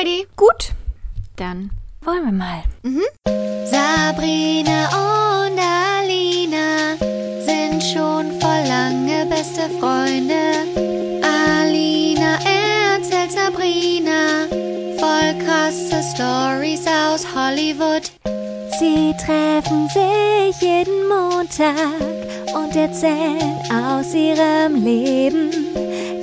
ready. Gut, dann wollen wir mal. Sabrina und Alina sind schon vor lange beste Freunde. Alina erzählt Sabrina voll krasse Stories aus Hollywood. Sie treffen sich jeden Montag und erzählen aus ihrem Leben.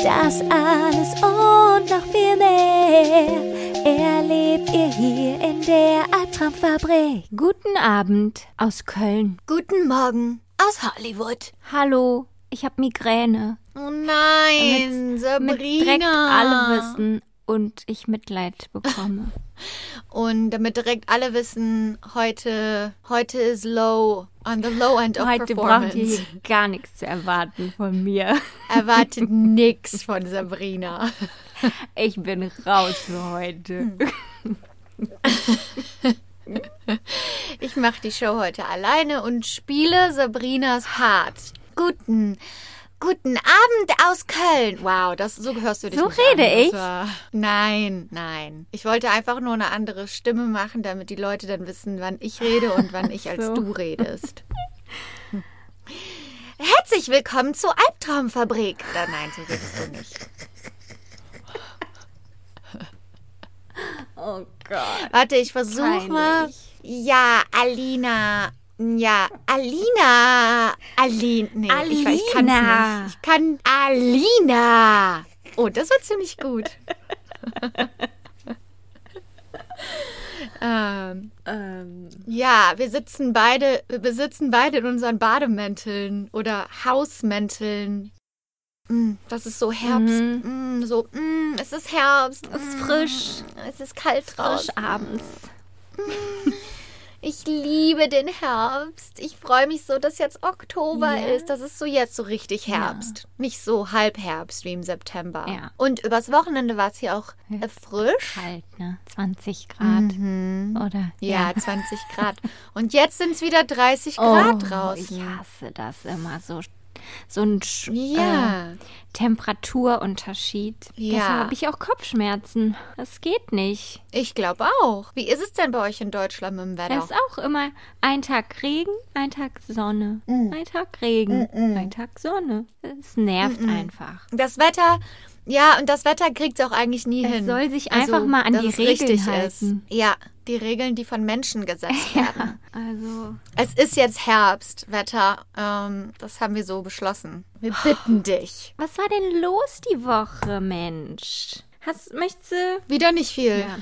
Das alles und noch viel mehr erlebt ihr hier in der Albtraumfabrik. Guten Abend aus Köln. Guten Morgen aus Hollywood. Hallo, ich habe Migräne. Oh nein, Damit Sabrina. direkt alle wissen und ich Mitleid bekomme. Und damit direkt alle wissen, heute, heute ist low, on the low end of Heute braucht ihr performance. hier gar nichts zu erwarten von mir. Erwartet nix von Sabrina. Ich bin raus für heute. Ich mache die Show heute alleine und spiele Sabrinas Part. Guten, guten Abend aus Köln. Wow, das so hörst du dich So nicht rede an. Ich? War, nein, nein. Ich wollte einfach nur eine andere Stimme machen, damit die Leute dann wissen, wann ich rede und wann ich als So. du redest. Hm. Herzlich willkommen zur Albtraumfabrik. Oder nein, so redest du nicht. Oh Gott. Warte, ich versuche mal. Ja, Alina. Ja, Alina. Alin. Nee, Ich, ich kann's Alina. nicht. Ich kann Alina. Oh, das war ziemlich gut. ähm, Ähm, ja, wir sitzen beide, wir sitzen beide in unseren Bademänteln oder Hausmänteln. Mm, das ist so Herbst. Mm, so, mm, es ist Herbst. es ist frisch, Es ist kalt raus. frisch abends. Ich liebe den Herbst. Ich freue mich so, dass jetzt Oktober Ja. ist. Das ist so jetzt so richtig Herbst. Nicht so Halbherbst wie im September. Ja. Und übers Wochenende war es hier auch äh, frisch. Kalt, ne? 20 Grad. Mhm. Oder? Ja, 20 Grad. Und jetzt sind es wieder 30 Grad draußen. Oh, Ich hasse das immer so. So ein Sch Ja. äh, Temperaturunterschied. Ja. Deshalb habe ich auch Kopfschmerzen. Das geht nicht. Ich glaube auch. Wie ist es denn bei euch in Deutschland mit dem Wetter? ist auch immer ein Tag Regen, ein Tag Sonne. Mm. Ein Tag Regen, ein Tag Sonne. Es nervt einfach. Das Wetter, ja, und das Wetter kriegt es auch eigentlich nie Es hin. soll sich einfach mal an die es Regeln halten. Ist. Ja, die Regeln, die von Menschen gesetzt werden. Also, Es ist jetzt Herbstwetter. Ähm, das haben wir so beschlossen. Wir bitten dich. was war denn los die Woche, Mensch? Hast, möchtest du, Wieder nicht viel. Ja.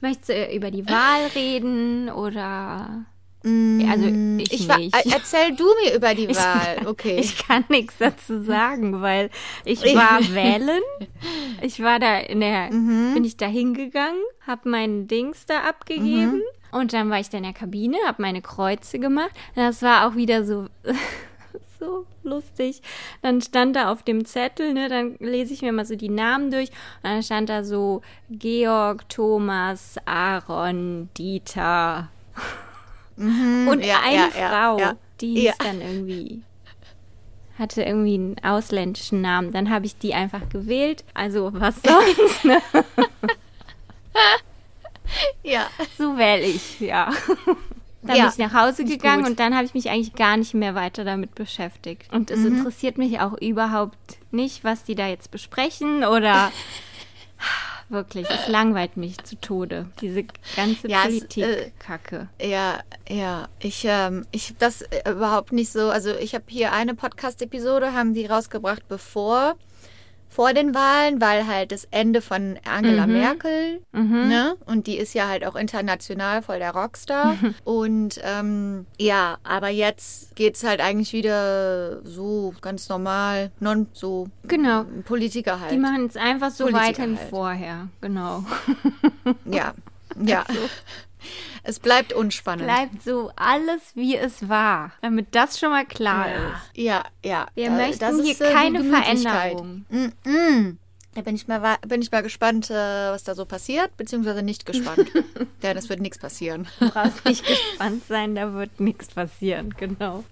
möchtest du über die Wahl reden oder? Also, ich, Ich war, nicht. äh, erzähl du mir über die Wahl. Okay. Ich kann nichts dazu sagen, weil ich war wählen. Ich war da in der, Mhm. bin ich da hingegangen, habe meinen Dings da abgegeben Mhm. und dann war ich da in der Kabine, habe meine Kreuze gemacht. Und das war auch wieder so, so lustig. Dann stand da auf dem Zettel, ne, dann lese ich mir mal so die Namen durch und dann stand da so Georg, Thomas, Aaron, Dieter. Und ja, eine ja, Frau, die hieß dann irgendwie, hatte irgendwie einen ausländischen Namen. Dann habe ich die einfach gewählt. Also was sonst, ne? ja. So wähle ich, ja. Dann Ja, bin ich nach Hause gegangen und dann habe ich mich eigentlich gar nicht mehr weiter damit beschäftigt. Und es Mhm. interessiert mich auch überhaupt nicht, was die da jetzt besprechen oder wirklich, es langweilt mich zu Tode. Diese ganze Ja, es, Politik-Kacke. Ja, ja. Ich, ähm, ich das äh, überhaupt nicht so. Also ich habe hier eine Podcast-Episode, haben die rausgebracht, bevor vor den Wahlen, weil halt das Ende von Angela Mhm. Merkel, ne? Und die ist ja halt auch international voll der Rockstar. Und ähm, ja, aber jetzt geht's halt eigentlich wieder so ganz normal, non so Genau. Politiker halt. Die machen es einfach so Politiker weiter wie halt. vorher. Genau. ja, ja. Es bleibt unspannend. Bleibt so alles, wie es war. Damit das schon mal klar ist. Ja, ja. Wir Da- möchten hier äh, keine. Veränderung. Mm -mm. Da bin ich mal, bin ich mal gespannt, äh, was da so passiert, beziehungsweise nicht gespannt. Denn es wird nichts passieren. Du brauchst nicht gespannt sein, da wird nichts passieren, genau.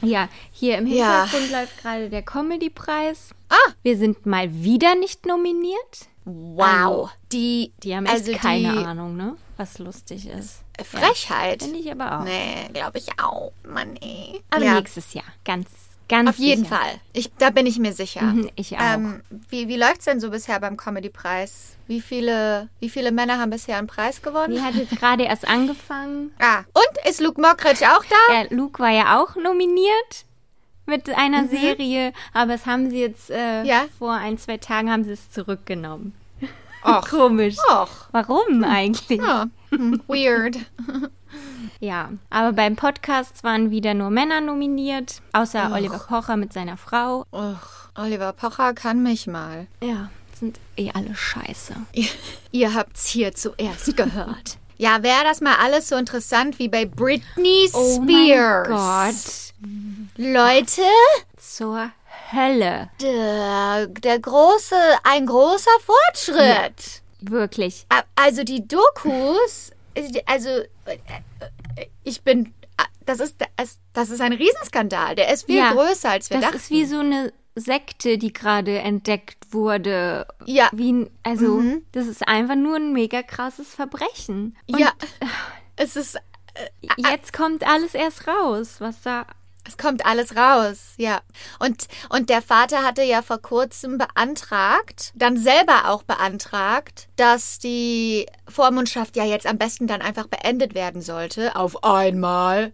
Ja, hier im Ja. Hintergrund läuft gerade der Comedy-Preis. Ah! Wir sind mal wieder nicht nominiert. Wow. Die, Die haben echt also keine die Ahnung, ne? Was lustig ist. Frechheit. Finde ich aber auch. Nee, glaube ich auch. Mann, ey. Aber ja, nächstes Jahr. Ganz, ganz auf jeden sicher. Fall. Ich, da bin ich mir sicher. Mhm, ich auch. Ähm, wie wie läuft es denn so bisher beim Comedy-Preis? Wie viele, wie viele Männer haben bisher einen Preis gewonnen? Die hat jetzt gerade erst angefangen. Ah, und ist Luke Mockridge auch da? Der Luke war ja auch nominiert mit einer Serie, aber es haben sie jetzt äh, Mhm. Ja. vor ein, zwei Tagen haben sie es zurückgenommen. Och. Komisch. Och. Warum eigentlich? Ja. Hm, weird. Ja, aber beim Podcast waren wieder nur Männer nominiert, außer Oliver Pocher mit seiner Frau. Och, Oliver Pocher kann mich mal. Ja, sind eh alle scheiße. Ihr, ihr habt's hier zuerst gehört. Ja, wäre das mal alles so interessant wie bei Britney Spears. Oh mein Gott. Leute, Zur Hölle. der, der große, ein großer Fortschritt. Wirklich. A- Also die Dokus, also äh, äh, ich bin, äh, das ist, das, das ist ein Riesenskandal. Der ist viel Ja, größer, als wir Das dachten. ist wie so eine Sekte, die gerade entdeckt wurde. Ja. Mhm. Wie, also, das ist einfach nur ein mega krasses Verbrechen. Und ja, es ist, jetzt kommt alles erst raus, was da. Es kommt alles raus, ja. Und, und der Vater hatte ja vor kurzem beantragt, dann selber auch beantragt, dass die Vormundschaft ja jetzt am besten dann einfach beendet werden sollte. Auf einmal.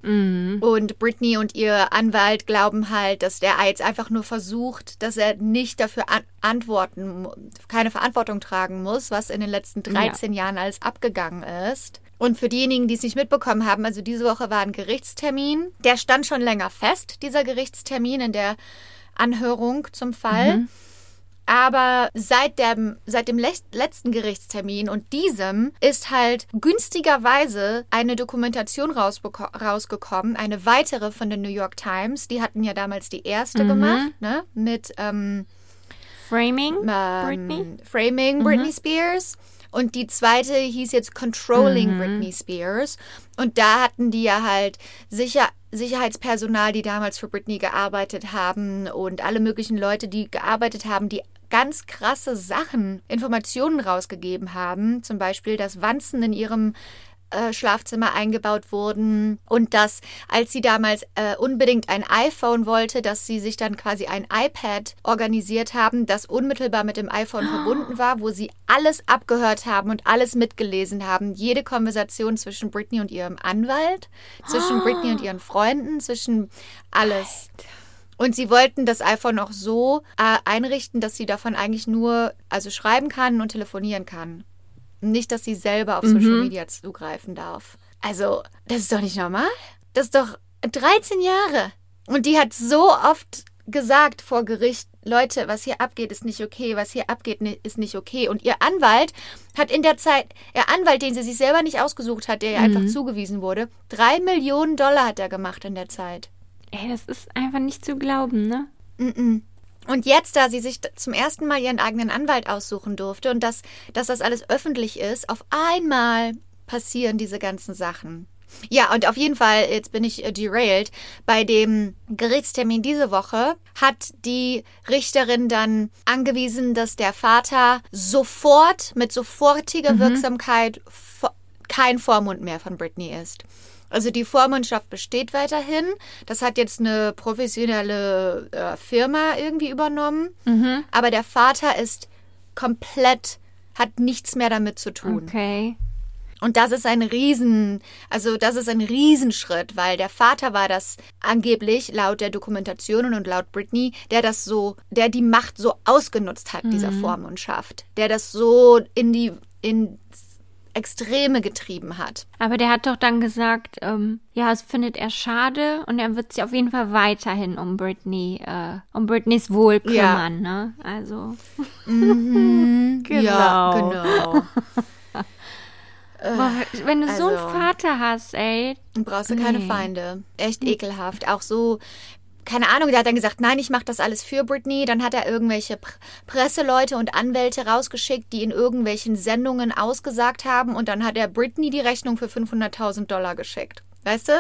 Und Britney und ihr Anwalt glauben halt, dass der jetzt einfach nur versucht, dass er nicht dafür an antworten, keine Verantwortung tragen muss, was in den letzten 13 Jahren alles abgegangen ist. Und für diejenigen, die es nicht mitbekommen haben, also diese Woche war ein Gerichtstermin. Der stand schon länger fest, dieser Gerichtstermin in der Anhörung zum Fall. Aber seit dem, seit dem letzten Gerichtstermin und diesem ist halt günstigerweise eine Dokumentation rausgekommen, eine weitere von der New York Times. Die hatten ja damals die erste gemacht, ne? Mit ähm, Framing? ähm, Britney? Framing Britney Spears. Und die zweite hieß jetzt Controlling Britney Spears. Und da hatten die ja halt Sicher Sicherheitspersonal, die damals für Britney gearbeitet haben und alle möglichen Leute, die gearbeitet haben, die ganz krasse Sachen, Informationen rausgegeben haben. Zum Beispiel, dass Wanzen in ihrem äh, Schlafzimmer eingebaut wurden und dass, als sie damals äh, unbedingt ein iPhone wollte, dass sie sich dann quasi ein iPad organisiert haben, das unmittelbar mit dem iPhone verbunden war, wo sie alles abgehört haben und alles mitgelesen haben. Jede Konversation zwischen Britney und ihrem Anwalt, zwischen Britney und ihren Freunden, zwischen alles. Und sie wollten das iPhone auch so äh, einrichten, dass sie davon eigentlich nur also schreiben kann und telefonieren kann. Nicht, dass sie selber auf Social Media zugreifen darf. Also, das ist doch nicht normal. Das ist doch 13 Jahre. Und die hat so oft gesagt vor Gericht, Leute, was hier abgeht, ist nicht okay, was hier abgeht, ist nicht okay. Und ihr Anwalt hat in der Zeit, ihr Anwalt, den sie sich selber nicht ausgesucht hat, der ihr einfach zugewiesen wurde, drei Millionen Dollar hat er gemacht in der Zeit. Ey, das ist einfach nicht zu glauben, ne? Und jetzt, da sie sich zum ersten Mal ihren eigenen Anwalt aussuchen durfte und dass, dass das alles öffentlich ist, auf einmal passieren diese ganzen Sachen. Ja, und auf jeden Fall, jetzt bin ich äh, derailed, bei dem Gerichtstermin diese Woche hat die Richterin dann angewiesen, dass der Vater sofort, mit sofortiger Wirksamkeit vo- kein Vormund mehr von Britney ist. Also die Vormundschaft besteht weiterhin. Das hat jetzt eine professionelle äh, Firma irgendwie übernommen. Aber der Vater ist komplett, hat nichts mehr damit zu tun. Okay. Und das ist ein Riesen, also das ist ein Riesenschritt, weil der Vater war das angeblich laut der Dokumentationen und laut Britney, der das so, der die Macht so ausgenutzt hat, dieser Vormundschaft, der das so in die, in Extreme getrieben hat. Aber der hat doch dann gesagt, ähm, ja, es findet er schade und er wird sich auf jeden Fall weiterhin um Britney, äh, um Britneys Wohl Ja. kümmern, ne? Also. Ja, genau. Boah, wenn du so einen also- Vater hast, ey. Dann brauchst du keine Nee. Feinde. Echt ekelhaft. Auch so keine Ahnung, der hat dann gesagt, nein, ich mache das alles für Britney. Dann hat er irgendwelche Pr Presseleute und Anwälte rausgeschickt, die in irgendwelchen Sendungen ausgesagt haben. Und dann hat er Britney die Rechnung für 500.000 Dollar geschickt. Weißt du?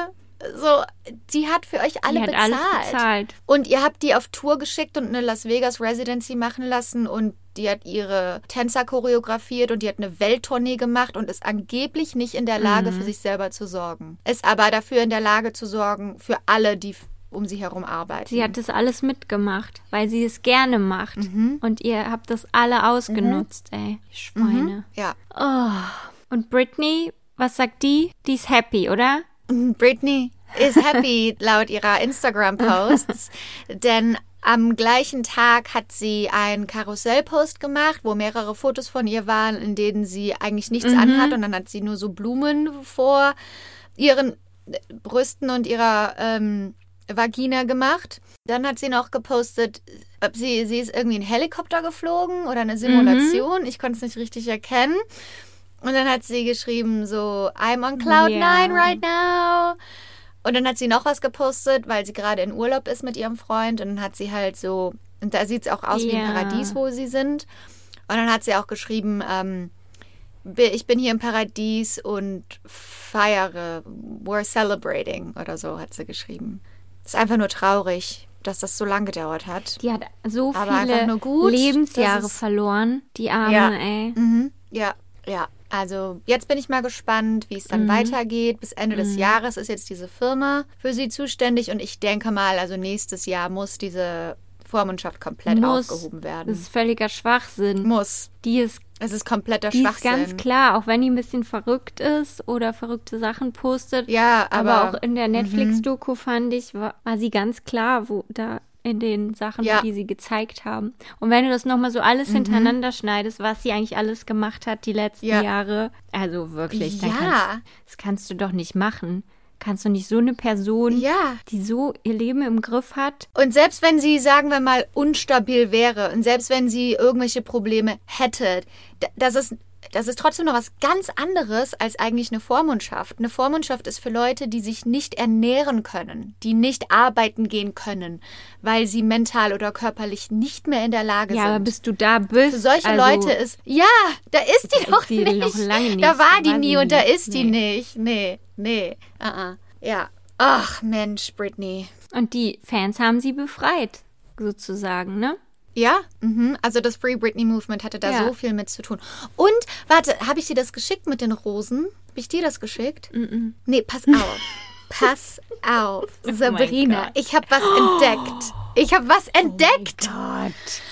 So, sie hat für euch alle Die hat bezahlt. alles bezahlt. Und ihr habt die auf Tour geschickt und eine Las Vegas Residency machen lassen und die hat ihre Tänzer choreografiert und die hat eine Welttournee gemacht und ist angeblich nicht in der Lage, Mhm. für sich selber zu sorgen. Ist aber dafür in der Lage zu sorgen für alle, die um sie herum arbeiten. Sie hat das alles mitgemacht, weil sie es gerne macht. Mhm. Und ihr habt das alle ausgenutzt, ey. Die Schweine. ja. Oh. Und Britney, was sagt die? Die ist happy, oder? Britney is happy laut ihrer Instagram-Posts, denn am gleichen Tag hat sie einen Karussellpost gemacht, wo mehrere Fotos von ihr waren, in denen sie eigentlich nichts anhat und dann hat sie nur so Blumen vor ihren Brüsten und ihrer ähm, Vagina gemacht. Dann hat sie noch gepostet, ob sie, sie ist irgendwie ein Helikopter geflogen oder eine Simulation. Ich konnte es nicht richtig erkennen. Und dann hat sie geschrieben so, I'm on cloud Ja. nine right now. Und dann hat sie noch was gepostet, weil sie gerade in Urlaub ist mit ihrem Freund. Und dann hat sie halt so, und da sieht es auch aus wie ein. Paradies, wo sie sind. Und dann hat sie auch geschrieben, ähm, "Bi- ich bin hier im Paradies und feiere, we're celebrating oder so, hat sie geschrieben. Ist einfach nur traurig, dass das so lange gedauert hat. Die hat so Aber viele nur gut, Lebensjahre verloren. Die Arme, Ja. ey. Mhm. Ja, ja. Also jetzt bin ich mal gespannt, wie es dann Mhm. weitergeht. Bis Ende des Jahres ist jetzt diese Firma für sie zuständig und ich denke mal, also nächstes Jahr muss diese Vormundschaft komplett Muss. aufgehoben werden. Das ist völliger Schwachsinn. muss. Die ist, Es ist kompletter die ist Schwachsinn. ganz klar, auch wenn die ein bisschen verrückt ist oder verrückte Sachen postet. Ja, aber, aber, Mhm. auch in der Netflix-Doku fand ich, war, war sie ganz klar, wo da in den Sachen, Ja. Mhm. die sie gezeigt haben. Und wenn du das nochmal so alles hintereinander schneidest, was sie eigentlich alles gemacht hat die letzten Ja. Jahre, also wirklich, Ja. kannst, das kannst du doch nicht machen. Kannst du nicht so eine Person, Ja. die so ihr Leben im Griff hat, Und selbst wenn sie, sagen wir mal, unstabil wäre und selbst wenn sie irgendwelche Probleme hätte, das ist, das ist trotzdem noch was ganz anderes als eigentlich eine Vormundschaft. Eine Vormundschaft ist für Leute, die sich nicht ernähren können, die nicht arbeiten gehen können, weil sie mental oder körperlich nicht mehr in der Lage ja, sind. aber bis du da bist, für solche also, Leute ist, ja, da ist die Da noch ist die nicht. noch nicht. Da war die nie und da ist die nicht. Nee, nee, uh -uh. ja. Ach Mensch, Britney. Und die Fans haben sie befreit, sozusagen, ne? Ja, mhm. also das Free Britney Movement hatte da Ja. so viel mit zu tun. Und, warte, habe ich dir das geschickt mit den Rosen? Habe ich dir das geschickt? Nee, pass auf. pass auf, Sabrina. Gott. ich habe was entdeckt. Ich habe was entdeckt. Gott.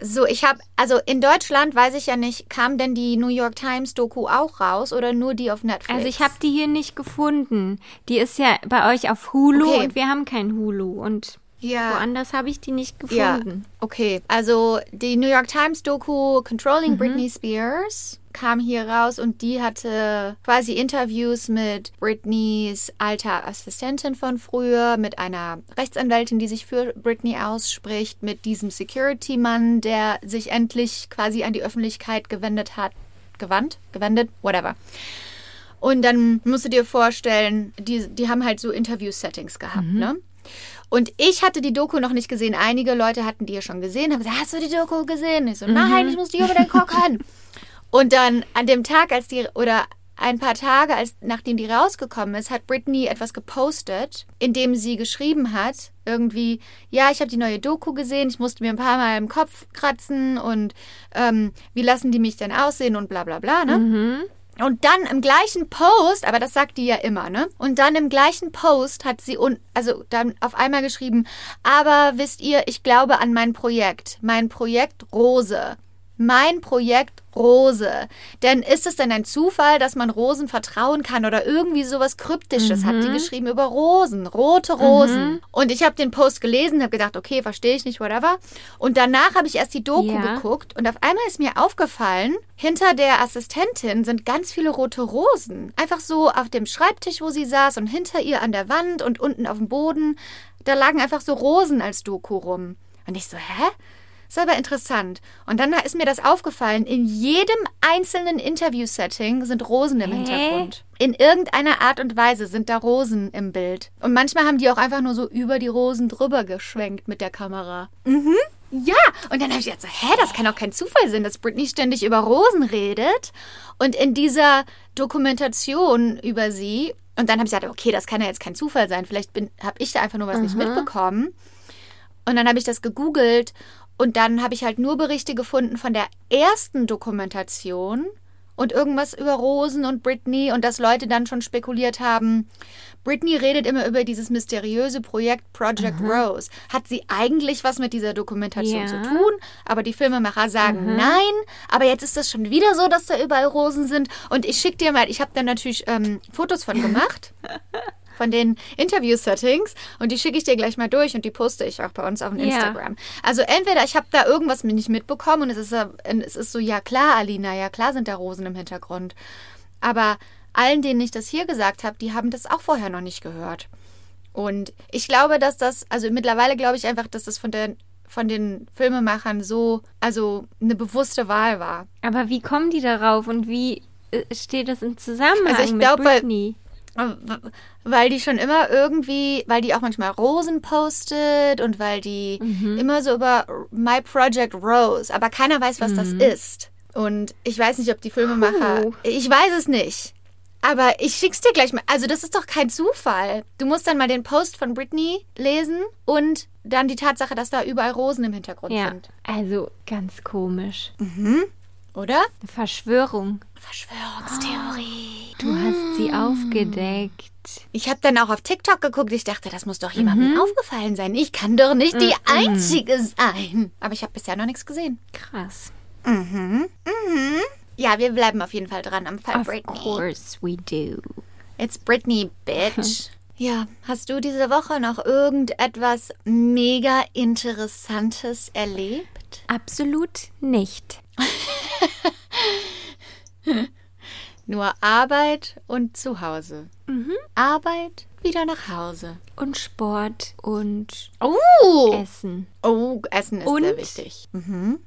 So, ich habe, also in Deutschland weiß ich ja nicht, kam denn die New York Times Doku auch raus oder nur die auf Netflix? Also ich habe die hier nicht gefunden. Die ist ja bei euch auf Hulu Okay. und wir haben kein Hulu und Ja. woanders habe ich die nicht Ja, gefunden. okay. Also die New York Times Doku Controlling Britney Spears kam hier raus und die hatte quasi Interviews mit Britneys alter Assistentin von früher, mit einer Rechtsanwältin, die sich für Britney ausspricht, mit diesem Security-Mann, der sich endlich quasi an die Öffentlichkeit gewendet hat. Gewandt? Gewendet? Whatever. Und dann musst du dir vorstellen, die, die haben halt so Interview-Settings gehabt, ne? Und ich hatte die Doku noch nicht gesehen. Einige Leute hatten die ja schon gesehen, haben gesagt, hast du die Doku gesehen? Ich so, nein, ich muss die unbedingt gucken. Und dann an dem Tag, als die, oder ein paar Tage, als, nachdem die rausgekommen ist, hat Britney etwas gepostet, in dem sie geschrieben hat, irgendwie, ja, ich habe die neue Doku gesehen, ich musste mir ein paar Mal im Kopf kratzen und ähm, wie lassen die mich denn aussehen und bla bla bla, ne? Und dann im gleichen Post, aber das sagt die ja immer, ne? Und dann im gleichen Post hat sie un also dann auf einmal geschrieben, aber wisst ihr, ich glaube an mein Projekt, mein Projekt Rose. Mein Projekt Rose. Denn ist es denn ein Zufall, dass man Rosen vertrauen kann oder irgendwie sowas Kryptisches hat die geschrieben über Rosen, rote Rosen. Und ich habe den Post gelesen, habe gedacht, okay, verstehe ich nicht, whatever. Und danach habe ich erst die Doku Ja. geguckt und auf einmal ist mir aufgefallen, hinter der Assistentin sind ganz viele rote Rosen. Einfach so auf dem Schreibtisch, wo sie saß und hinter ihr an der Wand und unten auf dem Boden. Da lagen einfach so Rosen als Doku rum. Und ich so, hä? Ist aber interessant. Und dann ist mir das aufgefallen, in jedem einzelnen Interview-Setting sind Rosen im Hä? Hintergrund. In irgendeiner Art und Weise sind da Rosen im Bild. Und manchmal haben die auch einfach nur so über die Rosen drüber geschwenkt mit der Kamera. Mhm. Ja, und dann habe ich gedacht, so, hä, das kann doch kein Zufall sein, dass Britney ständig über Rosen redet. Und in dieser Dokumentation über sie, und dann habe ich gesagt, okay, das kann ja jetzt kein Zufall sein, vielleicht habe ich da einfach nur was nicht mitbekommen. Und dann habe ich das gegoogelt und dann habe ich halt nur Berichte gefunden von der ersten Dokumentation und irgendwas über Rosen und Britney und dass Leute dann schon spekuliert haben, Britney redet immer über dieses mysteriöse Projekt Project Rose. Hat sie eigentlich was mit dieser Dokumentation Ja. zu tun? Aber die Filmemacher sagen nein. Aber jetzt ist das schon wieder so, dass da überall Rosen sind. Und ich schicke dir mal, ich habe da natürlich ähm, Fotos von gemacht. Von den Interview-Settings und die schicke ich dir gleich mal durch und die poste ich auch bei uns auf dem Ja. Instagram. Also entweder ich habe da irgendwas mir nicht mitbekommen und es ist, es ist so, ja klar, Alina, ja klar sind da Rosen im Hintergrund. Aber allen, denen ich das hier gesagt habe, die haben das auch vorher noch nicht gehört. Und ich glaube, dass das, also mittlerweile glaube ich einfach, dass das von den, von den Filmemachern so, also eine bewusste Wahl war. Aber wie kommen die darauf und wie äh, steht das im Zusammenhang Also ich mit glaub, weil- Britney? Weil die schon immer irgendwie, weil die auch manchmal Rosen postet und weil die immer so über My Project Rose, aber keiner weiß, was das ist. Und ich weiß nicht, ob die Filmemacher. Puh. Ich weiß es nicht. Aber ich schick's dir gleich mal. Also, das ist doch kein Zufall. Du musst dann mal den Post von Britney lesen und dann die Tatsache, dass da überall Rosen im Hintergrund Ja, sind. also ganz komisch. Oder? Eine Verschwörung. Verschwörungstheorie. Du hast sie aufgedeckt. Ich habe dann auch auf TikTok geguckt. Ich dachte, das muss doch jemandem aufgefallen sein. Ich kann doch nicht die Einzige sein. Aber ich habe bisher noch nichts gesehen. Krass. Ja, wir bleiben auf jeden Fall dran am Fall Of Britney. course we do. It's Britney, bitch. ja, hast du diese Woche noch irgendetwas mega Interessantes erlebt? Absolut nicht. Nur Arbeit und Zuhause. Arbeit, wieder nach Hause. Und Sport und Oh! Essen. Oh, Essen ist Und? sehr wichtig.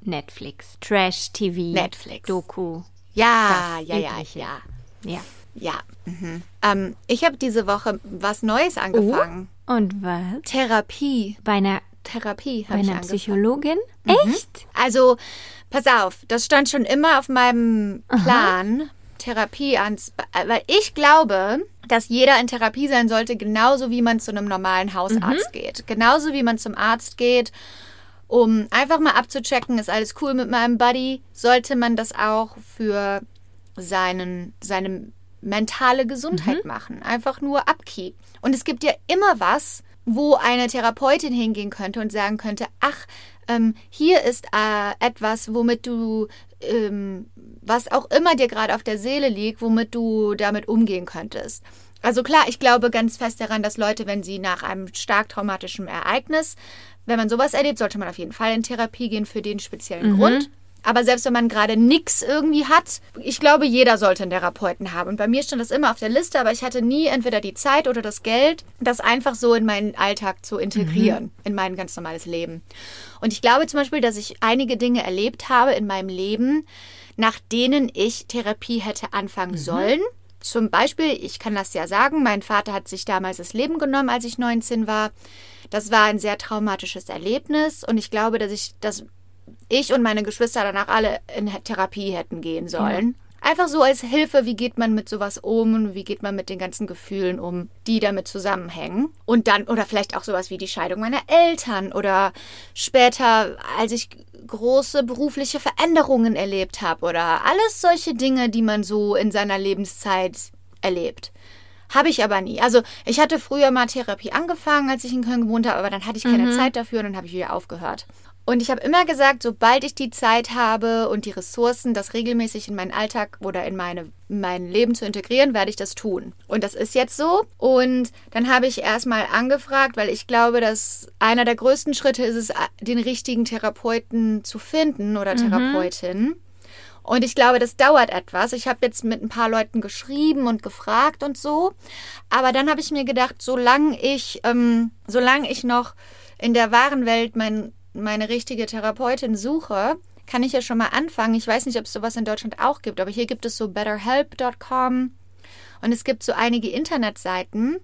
Netflix. Trash TV. Netflix. Doku. Ja, ja, ja, ja. Ja. Ja. Mhm. Ähm, ich habe diese Woche was Neues angefangen. Und was? Therapie. Bei einer, Therapie bei einer. Psychologin? Mhm. Echt? Also, pass auf, das stand schon immer auf meinem Plan, Therapie ans. Weil ich glaube, dass jeder in Therapie sein sollte, genauso wie man zu einem normalen Hausarzt geht. Genauso wie man zum Arzt geht, um einfach mal abzuchecken, ist alles cool mit meinem Buddy, sollte man das auch für seinen, seine mentale Gesundheit machen. Einfach nur Upkeep. Und es gibt ja immer was, wo eine Therapeutin hingehen könnte und sagen könnte, ach, ähm, hier ist äh, etwas, womit du, ähm, was auch immer dir gerade auf der Seele liegt, womit du damit umgehen könntest. Also klar, ich glaube ganz fest daran, dass Leute, wenn sie nach einem stark traumatischen Ereignis, wenn man sowas erlebt, sollte man auf jeden Fall in Therapie gehen für den speziellen Grund. Aber selbst wenn man gerade nichts irgendwie hat, ich glaube, jeder sollte einen Therapeuten haben. Und bei mir stand das immer auf der Liste, aber ich hatte nie entweder die Zeit oder das Geld, das einfach so in meinen Alltag zu integrieren, in mein ganz normales Leben. Und ich glaube zum Beispiel, dass ich einige Dinge erlebt habe in meinem Leben, nach denen ich Therapie hätte anfangen sollen. Zum Beispiel, ich kann das ja sagen, mein Vater hat sich damals das Leben genommen, als ich 19 war. Das war ein sehr traumatisches Erlebnis und ich glaube, dass ich, dass ich und meine Geschwister danach alle in Therapie hätten gehen sollen. Einfach so als Hilfe, wie geht man mit sowas um und wie geht man mit den ganzen Gefühlen um, die damit zusammenhängen. Und dann, oder vielleicht auch sowas wie die Scheidung meiner Eltern oder später, als ich große berufliche Veränderungen erlebt habe oder alles solche Dinge, die man so in seiner Lebenszeit erlebt. Habe ich aber nie. Also ich hatte früher mal Therapie angefangen, als ich in Köln gewohnt habe, aber dann hatte ich keine Zeit dafür und dann habe ich wieder aufgehört. Und ich habe immer gesagt, sobald ich die Zeit habe und die Ressourcen, das regelmäßig in meinen Alltag oder in meine, mein Leben zu integrieren, werde ich das tun. Und das ist jetzt so. Und dann habe ich erstmal angefragt, weil ich glaube, dass einer der größten Schritte ist es, den richtigen Therapeuten zu finden oder Therapeutin. Und ich glaube, das dauert etwas. Ich habe jetzt mit ein paar Leuten geschrieben und gefragt und so. Aber dann habe ich mir gedacht, solange ich, ähm, solange ich noch in der wahren Welt mein, meine richtige Therapeutin suche, kann ich ja schon mal anfangen. Ich weiß nicht, ob es sowas in Deutschland auch gibt, aber hier gibt es so betterhelp.com und es gibt so einige Internetseiten.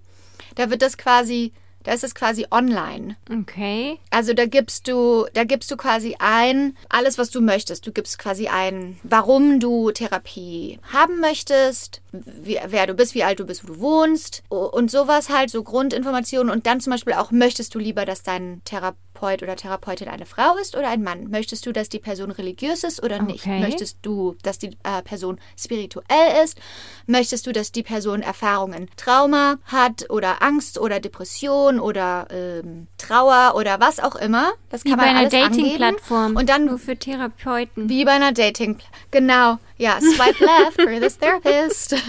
Da wird das quasi da ist es quasi online. Okay. Also da gibst du, da gibst du quasi ein, alles, was du möchtest. Du gibst quasi ein, warum du Therapie haben möchtest, wie, wer du bist, wie alt du bist, wo du wohnst und sowas halt, so Grundinformationen. Und dann zum Beispiel auch, möchtest du lieber, dass dein Therapeut oder Therapeutin eine Frau ist oder ein Mann? Möchtest du, dass die Person religiös ist oder nicht? Okay. Möchtest du, dass die äh, Person spirituell ist? Möchtest du, dass die Person Erfahrungen Trauma hat oder Angst oder Depression oder ähm, Trauer oder was auch immer? Das Wie kann bei man einer alles angeben. Dating-Plattform. Und dann nur für Therapeuten. wie bei einer Dating. Genau. Ja, swipe left for this therapist.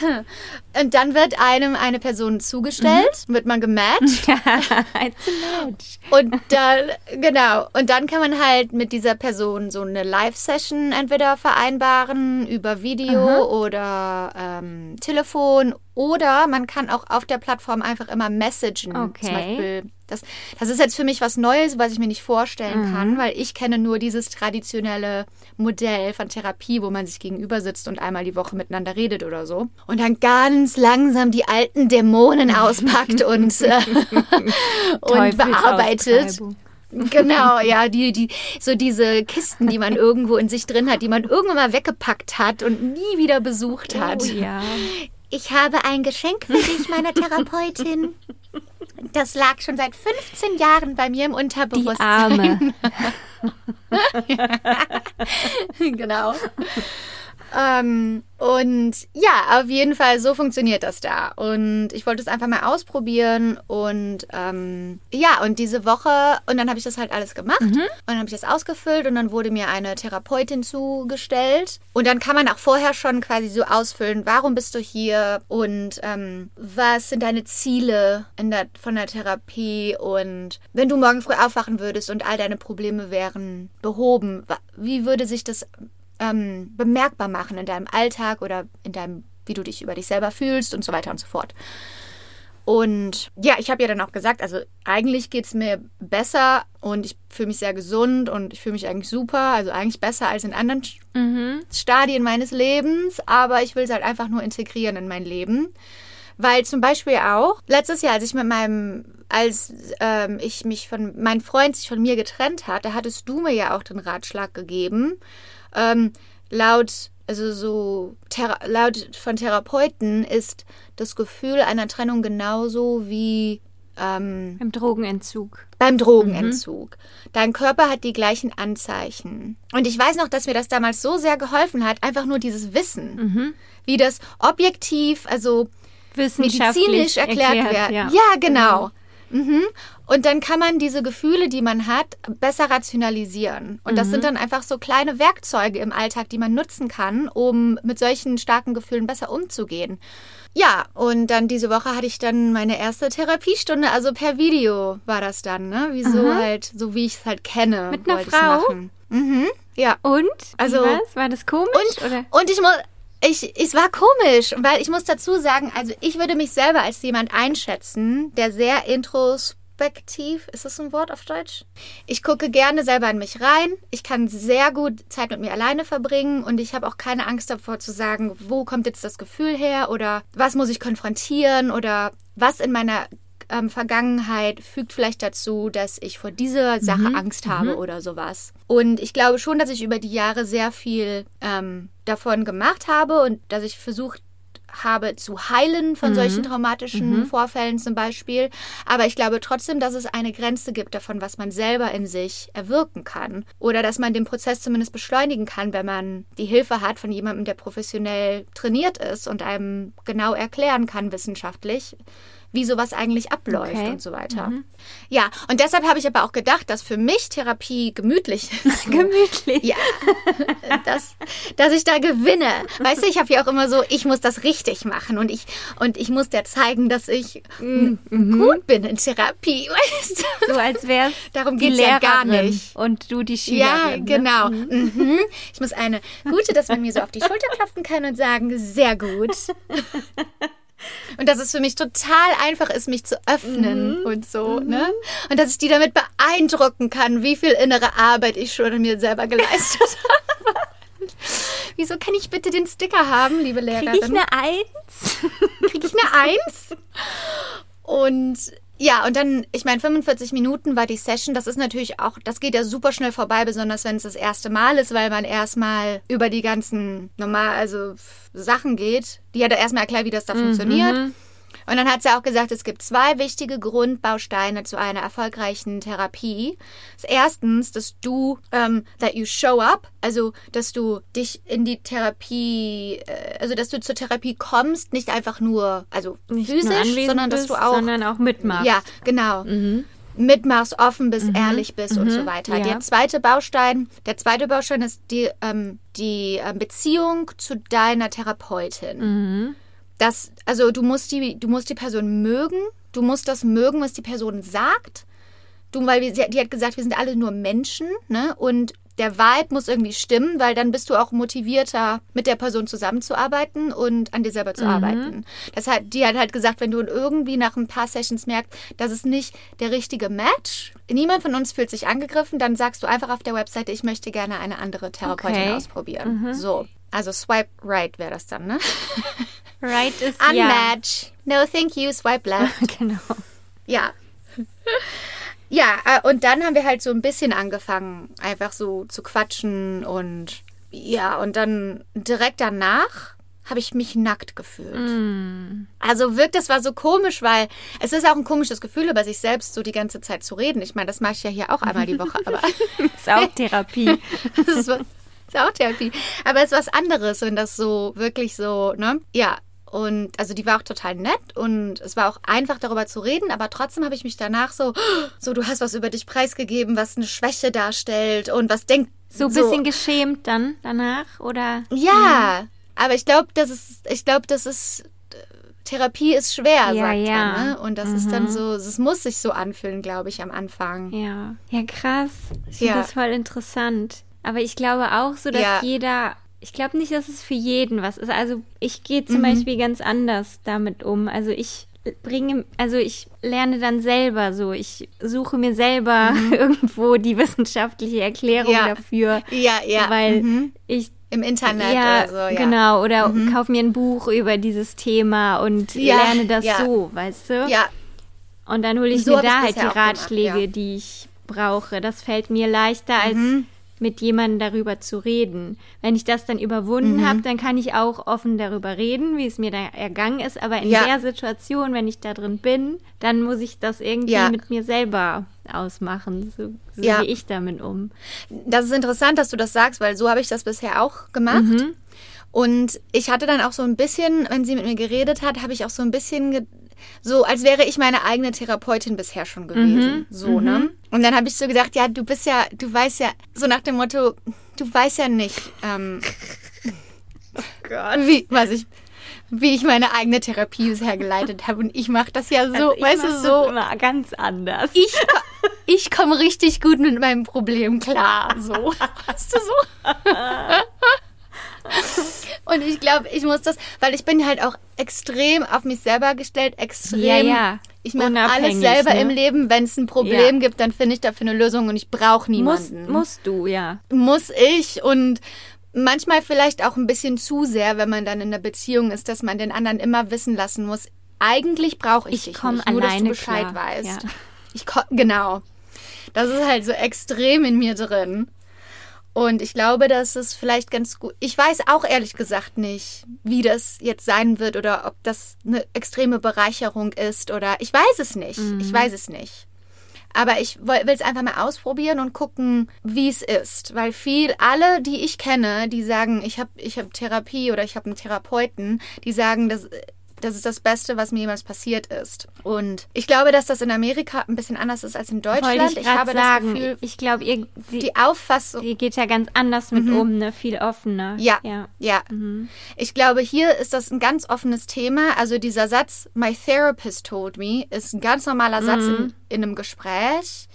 Und dann wird einem eine Person zugestellt, wird man gematcht. It's a match. und dann, genau, und dann kann man halt mit dieser Person so eine Live-Session entweder vereinbaren über Video oder ähm, Telefon oder man kann auch auf der Plattform einfach immer messagen. Okay. Zum Beispiel. Das, das ist jetzt für mich was Neues, was ich mir nicht vorstellen kann, weil ich kenne nur dieses traditionelle Modell von Therapie, wo man sich gegenüber sitzt und einmal die Woche miteinander redet oder so. Und dann ganz langsam die alten Dämonen auspackt und, äh, und bearbeitet. Genau, ja, die, die, so diese Kisten, die man irgendwo in sich drin hat, die man irgendwann mal weggepackt hat und nie wieder besucht hat. Oh ja. Ich habe ein Geschenk für dich, meine Therapeutin. Das lag schon seit 15 Jahren bei mir im Die Unterbewusstsein. Arme. genau. Ähm, und ja, auf jeden Fall, so funktioniert das da. Und ich wollte es einfach mal ausprobieren. Und ähm, ja, und diese Woche, und dann habe ich das halt alles gemacht. Und dann habe ich das ausgefüllt und dann wurde mir eine Therapeutin zugestellt. Und dann kann man auch vorher schon quasi so ausfüllen, warum bist du hier und ähm, was sind deine Ziele in der, von der Therapie. Und wenn du morgen früh aufwachen würdest und all deine Probleme wären behoben, wie würde sich das ähm, bemerkbar machen in deinem Alltag oder in deinem, wie du dich über dich selber fühlst und so weiter und so fort. Und ja, ich habe ja dann auch gesagt, also eigentlich geht es mir besser und ich fühle mich sehr gesund und ich fühle mich eigentlich super, also eigentlich besser als in anderen Mhm. Stadien meines Lebens, aber ich will es halt einfach nur integrieren in mein Leben. Weil zum Beispiel auch letztes Jahr, als ich mit meinem, als ähm, ich mich von, mein Freund sich von mir getrennt hat, da hattest du mir ja auch den Ratschlag gegeben, ähm, laut, also so, laut von Therapeuten ist das Gefühl einer Trennung genauso wie ähm, Im Drogenentzug. beim Drogenentzug. Dein Körper hat die gleichen Anzeichen. Und ich weiß noch, dass mir das damals so sehr geholfen hat, einfach nur dieses Wissen, wie das objektiv, also medizinisch erklärt, wird. Ja. Ja, genau. Mhm. Und dann kann man diese Gefühle, die man hat, besser rationalisieren. Und das sind dann einfach so kleine Werkzeuge im Alltag, die man nutzen kann, um mit solchen starken Gefühlen besser umzugehen. Ja, und dann diese Woche hatte ich dann meine erste Therapiestunde, also per Video war das dann, ne? Wie so halt, so wie ich es halt kenne. Mit einer Frau? machen. Mhm. Ja. Und? Also- war's? War das komisch? Und, oder? und ich muss, ich, es war komisch, weil ich muss dazu sagen, also ich würde mich selber als jemand einschätzen, der sehr introspektiv, ist das ein Wort auf Deutsch? Ich gucke gerne selber in mich rein. Ich kann sehr gut Zeit mit mir alleine verbringen und ich habe auch keine Angst davor zu sagen, wo kommt jetzt das Gefühl her oder was muss ich konfrontieren oder was in meiner ähm, Vergangenheit fügt vielleicht dazu, dass ich vor dieser Sache Angst habe oder sowas. Und ich glaube schon, dass ich über die Jahre sehr viel ähm, davon gemacht habe und dass ich versucht habe zu heilen von solchen traumatischen Vorfällen zum Beispiel. Aber ich glaube trotzdem, dass es eine Grenze gibt davon, was man selber in sich erwirken kann. Oder dass man den Prozess zumindest beschleunigen kann, wenn man die Hilfe hat von jemandem, der professionell trainiert ist und einem genau erklären kann wissenschaftlich, wie sowas eigentlich abläuft Okay. und so weiter. Ja, und deshalb habe ich aber auch gedacht, dass für mich Therapie gemütlich ist. Gemütlich. Ja, dass, dass ich da gewinne. Weißt du, ich habe ja auch immer so, ich muss das richtig machen und ich, und ich muss der zeigen, dass ich mm, gut bin in Therapie, weißt du? So als wär's Darum die geht's ja gar nicht. Und du die Ja, Schülerin. genau. Mhm. Ich muss eine gute, dass man mir so auf die Schulter klopfen kann und sagen, sehr gut. Und dass es für mich total einfach ist, mich zu öffnen Mhm. und so, ne? Und dass ich die damit beeindrucken kann, wie viel innere Arbeit ich schon mir selber geleistet habe. Wieso kann ich bitte den Sticker haben, liebe Lehrerin? Krieg ich eine Eins? kriege ich eine Eins. Und ja, und dann, ich meine, 45 Minuten war die Session. Das ist natürlich auch, das geht ja super schnell vorbei, besonders wenn es das erste Mal ist, weil man erstmal über die ganzen normal, also Sachen geht. Die hat er erstmal erklärt, wie das da funktioniert. Und dann hat sie auch gesagt, es gibt zwei wichtige Grundbausteine zu einer erfolgreichen Therapie. Erstens, dass du, ähm, that you show up, also dass du dich in die Therapie, äh, also dass du zur Therapie kommst, nicht einfach nur, also Nicht nur physisch, anwesend sondern dass du auch, sondern auch mitmachst. ja, genau. Mitmachst, offen bist, ehrlich bist und so weiter. ja. Der zweite Baustein, der zweite Baustein ist die, ähm, die ähm, Beziehung zu deiner Therapeutin. Das, also du musst die, du musst die Person mögen, du musst das mögen, was die Person sagt. Du, weil wir, die hat gesagt, wir sind alle nur Menschen, ne? Und der Vibe muss irgendwie stimmen, weil dann bist du auch motivierter, mit der Person zusammenzuarbeiten und an dir selber zu arbeiten. Das hat, die hat halt gesagt, wenn du irgendwie nach ein paar Sessions merkst, das ist nicht der richtige Match, niemand von uns fühlt sich angegriffen, dann sagst du einfach auf der Webseite, ich möchte gerne eine andere Therapeutin Okay. ausprobieren. So. Also swipe right wäre das dann, ne? Right ist ja. Unmatch. No, thank you. Swipe left. Genau. Ja. Ja, äh, und dann haben wir halt so ein bisschen angefangen, einfach so zu quatschen und ja, und dann direkt danach habe ich mich nackt gefühlt. Also wirkt, das war so komisch, weil es ist auch ein komisches Gefühl, über sich selbst so die ganze Zeit zu reden. Ich meine, das mache ich ja hier auch einmal die Woche, aber Ist auch Therapie. das ist, ist auch Therapie. Aber es ist was anderes, wenn das so wirklich so, ne? Ja. Und also die war auch total nett und es war auch einfach darüber zu reden, aber trotzdem habe ich mich danach so, so du hast was über dich preisgegeben, was eine Schwäche darstellt und was denkt So ein bisschen geschämt dann danach, oder? ja, aber ich glaube, das ist, ich glaube, das ist Therapie ist schwer, Ja, sagt ja. er, ne? Und das ist dann so, es muss sich so anfühlen, glaube ich, am Anfang. Ja. Ja, krass. Ich finde Ja. das voll interessant. Aber ich glaube auch so, dass Ja. jeder. Ich glaube nicht, dass es für jeden was ist. Also ich gehe zum Mhm. Beispiel ganz anders damit um. Also ich bringe, also ich lerne dann selber so. Ich suche mir selber irgendwo die wissenschaftliche Erklärung Mhm. Ja. dafür. Ja, ja. Weil mhm. ich Im Internet ja, oder so, ja. Mhm. genau. Oder kauf mir ein Buch über dieses Thema und Ja, lerne das ja. so, weißt du? Ja, Und dann hole ich So mir da halt die gemacht, Ratschläge, ja. die ich brauche. Das fällt mir leichter, als Mhm. Mit jemandem darüber zu reden. Wenn ich das dann überwunden Mhm. habe, dann kann ich auch offen darüber reden, wie es mir da ergangen ist. Aber in Ja. der Situation, wenn ich da drin bin, dann muss ich das irgendwie Ja. mit mir selber ausmachen. So, so Ja. gehe ich damit um. Das ist interessant, dass du das sagst, weil so habe ich das bisher auch gemacht. Mhm. Und ich hatte dann auch so ein bisschen, wenn sie mit mir geredet hat, habe ich auch so ein bisschen so, als wäre ich meine eigene Therapeutin bisher schon Mhm. gewesen. So, ne? Und dann habe ich so gedacht, ja, du bist ja, du weißt ja, so nach dem Motto, du weißt ja nicht, ähm, wie, was ich, wie ich meine eigene Therapie bisher geleitet habe. Und ich mache das ja so, Also weißt du, das so. immer ganz anders. ich, ich komme richtig gut mit meinem Problem klar. So. Weißt du so? Und ich glaube, ich muss das, weil ich bin halt auch extrem auf mich selber gestellt, extrem. Ja, ja. Ich mache alles selber ne? im Leben. Wenn es ein Problem Ja. gibt, dann finde ich dafür eine Lösung und ich brauche niemanden. musst du, ja. muss ich und manchmal vielleicht auch ein bisschen zu sehr, wenn man dann in einer Beziehung ist, dass man den anderen immer wissen lassen muss. Eigentlich brauche ich, Ich dich nicht, nur dass du Bescheid klar, weißt. ja. Ich genau. Das ist halt so extrem in mir drin. Und ich glaube, dass es vielleicht ganz gut. Ich weiß auch ehrlich gesagt nicht, wie das jetzt sein wird oder ob das eine extreme Bereicherung ist oder ich weiß es nicht. Ich weiß es nicht. Aber ich will es einfach mal ausprobieren und gucken, wie es ist. Weil viel, alle, die ich kenne, die sagen, ich habe ich hab Therapie oder ich habe einen Therapeuten, die sagen, das, das ist das Beste, was mir jemals passiert ist. Und ich glaube, dass das in Amerika ein bisschen anders ist als in Deutschland. ich Ich habe sagen. das Gefühl, ich glaube, ihr, sie, die Auffassung. ihr geht ja ganz anders mit um, ne? Viel offener. Ja, Ja. ja. Ich glaube, hier ist das ein ganz offenes Thema. Also dieser Satz, my therapist told me, ist ein ganz normaler Satz in, in einem Gespräch.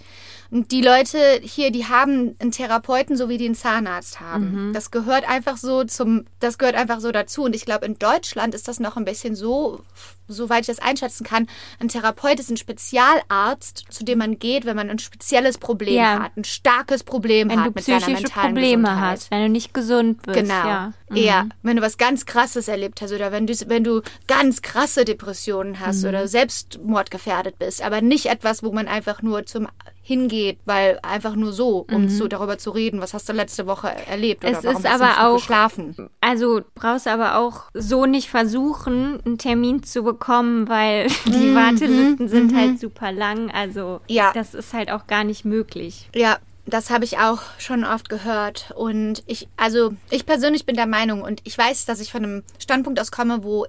Und die Leute hier, die haben einen Therapeuten, so wie die einen Zahnarzt haben. Das gehört einfach so zum, das gehört einfach so dazu. Und ich glaube, in Deutschland ist das noch ein bisschen so, soweit ich das einschätzen kann, ein Therapeut ist ein Spezialarzt, zu dem man geht, wenn man ein spezielles Problem Ja. hat, ein starkes Problem Wenn hat du mit seiner psychische mentalen Probleme Gesundheit. hast, wenn du nicht gesund bist. Genau. Ja. Mhm. Ja, wenn du was ganz Krasses erlebt hast oder wenn du, wenn du ganz krasse Depressionen hast Mhm. oder selbstmordgefährdet bist, aber nicht etwas, wo man einfach nur zum hingeht, weil einfach nur so, um so darüber zu reden, was hast du letzte Woche erlebt oder Mhm. Es warum ist hast du aber gut auch- geschlafen. Also brauchst aber auch so nicht versuchen, einen Termin zu bekommen, weil die Wartelisten sind halt super lang. Also Ja. das ist halt auch gar nicht möglich. Ja, das habe ich auch schon oft gehört. Und ich, also ich persönlich bin der Meinung und ich weiß, dass ich von einem Standpunkt aus komme, wo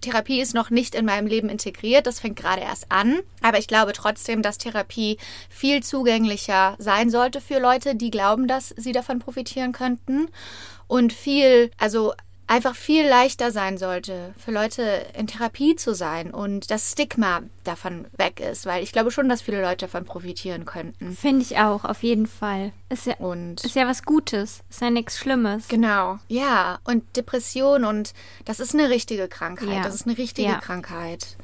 Therapie ist noch nicht in meinem Leben integriert. Das fängt gerade erst an. Aber ich glaube trotzdem, dass Therapie viel zugänglicher sein sollte für Leute, die glauben, dass sie davon profitieren könnten. Und viel, also einfach viel leichter sein sollte, für Leute in Therapie zu sein und das Stigma davon weg ist. Weil ich glaube schon, dass viele Leute davon profitieren könnten. Finde ich auch, auf jeden Fall. Ist ja, Und ist ja was Gutes. Ist ja nichts Schlimmes. genau, ja, und Depression und das ist eine richtige Krankheit. Ja. Das ist eine richtige Ja. Krankheit.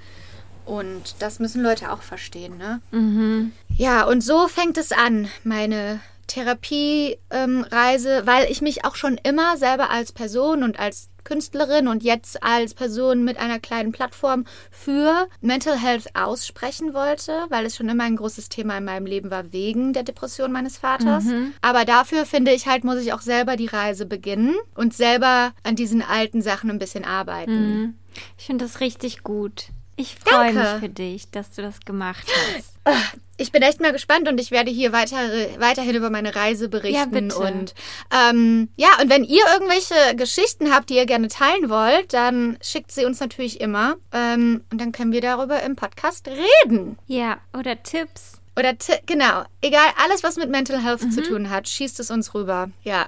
Und das müssen Leute auch verstehen, ne? Mhm. Ja, und so fängt es an, meine Therapiereise, ähm, Reise, weil ich mich auch schon immer selber als Person und als Künstlerin und jetzt als Person mit einer kleinen Plattform für Mental Health aussprechen wollte, weil es schon immer ein großes Thema in meinem Leben war wegen der Depression meines Vaters. Aber dafür finde ich halt, muss ich auch selber die Reise beginnen und selber an diesen alten Sachen ein bisschen arbeiten. Ich finde das richtig gut. Ich freue mich für dich, dass du das gemacht hast. Ich bin echt mal gespannt und ich werde hier weiter, weiterhin über meine Reise berichten. Ja. Und ähm, ja, und wenn ihr irgendwelche Geschichten habt, die ihr gerne teilen wollt, dann schickt sie uns natürlich immer. Ähm, und dann können wir darüber im Podcast reden. Ja, oder Tipps. Oder genau, egal, alles, was mit Mental Health Mhm. zu tun hat, schießt es uns rüber. Ja.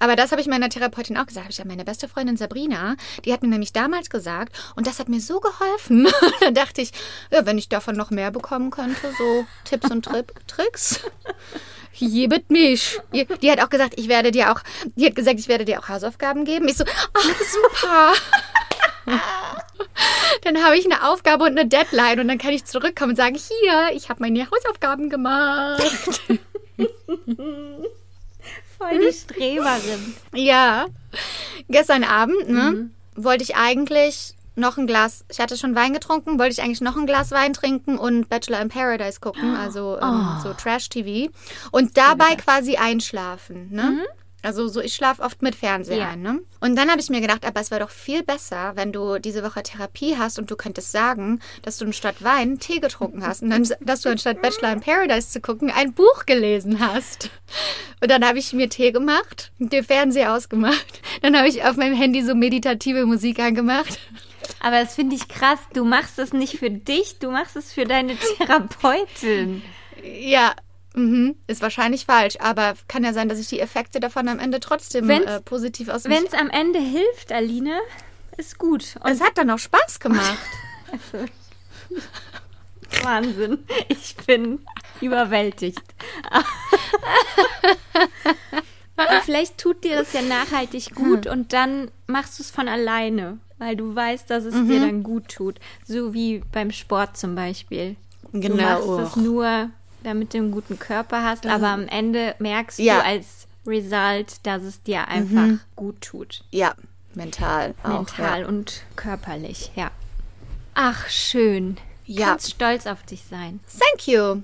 Aber das habe ich meiner Therapeutin auch gesagt. Hab Ich habe meine beste Freundin Sabrina, die hat mir nämlich damals gesagt, und das hat mir so geholfen. da dachte ich, ja, wenn ich davon noch mehr bekommen könnte, so Tipps und Tri Tricks. Jebet mich. Die hat auch gesagt, ich werde dir auch, die hat gesagt, ich werde dir auch Hausaufgaben geben. Ich so, ach, super. Dann habe ich eine Aufgabe und eine Deadline und dann kann ich zurückkommen und sagen, hier, ich habe meine Hausaufgaben gemacht. Voll die Streberin. ja. Gestern Abend, ne, wollte ich eigentlich noch ein Glas, ich hatte schon Wein getrunken, wollte ich eigentlich noch ein Glas Wein trinken und Bachelor in Paradise gucken, also ähm, so Trash-TV und dabei quasi einschlafen, ne? Also so, ich schlafe oft mit Fernseher Ja. ein, ne? Und dann habe ich mir gedacht, aber es wäre doch viel besser, wenn du diese Woche Therapie hast und du könntest sagen, dass du anstatt Wein Tee getrunken hast und dann, dass du anstatt Bachelor in Paradise zu gucken, ein Buch gelesen hast. Und dann habe ich mir Tee gemacht, den Fernseher ausgemacht. Dann habe ich auf meinem Handy so meditative Musik angemacht. Aber das finde ich krass. Du machst es nicht für dich, du machst es für deine Therapeutin. Ja, mhm, ist wahrscheinlich falsch, aber kann ja sein, dass ich die Effekte davon am Ende trotzdem äh, positiv aus Wenn es am Ende hilft, Aline, ist gut. Und Es hat dann auch Spaß gemacht. Wahnsinn. Ich bin überwältigt. Vielleicht tut dir das ja nachhaltig gut Hm. und dann machst du es von alleine, weil du weißt, dass es dir Mhm. dann gut tut. So wie beim Sport zum Beispiel. Du Genau. machst es nur, damit du einen guten Körper hast, aber am Ende merkst Ja. du als Result, dass es dir einfach gut tut. Ja, mental. Auch, Mental Ja. und körperlich, ja. Ach, schön. Ja. Kannst stolz auf dich sein. Thank you.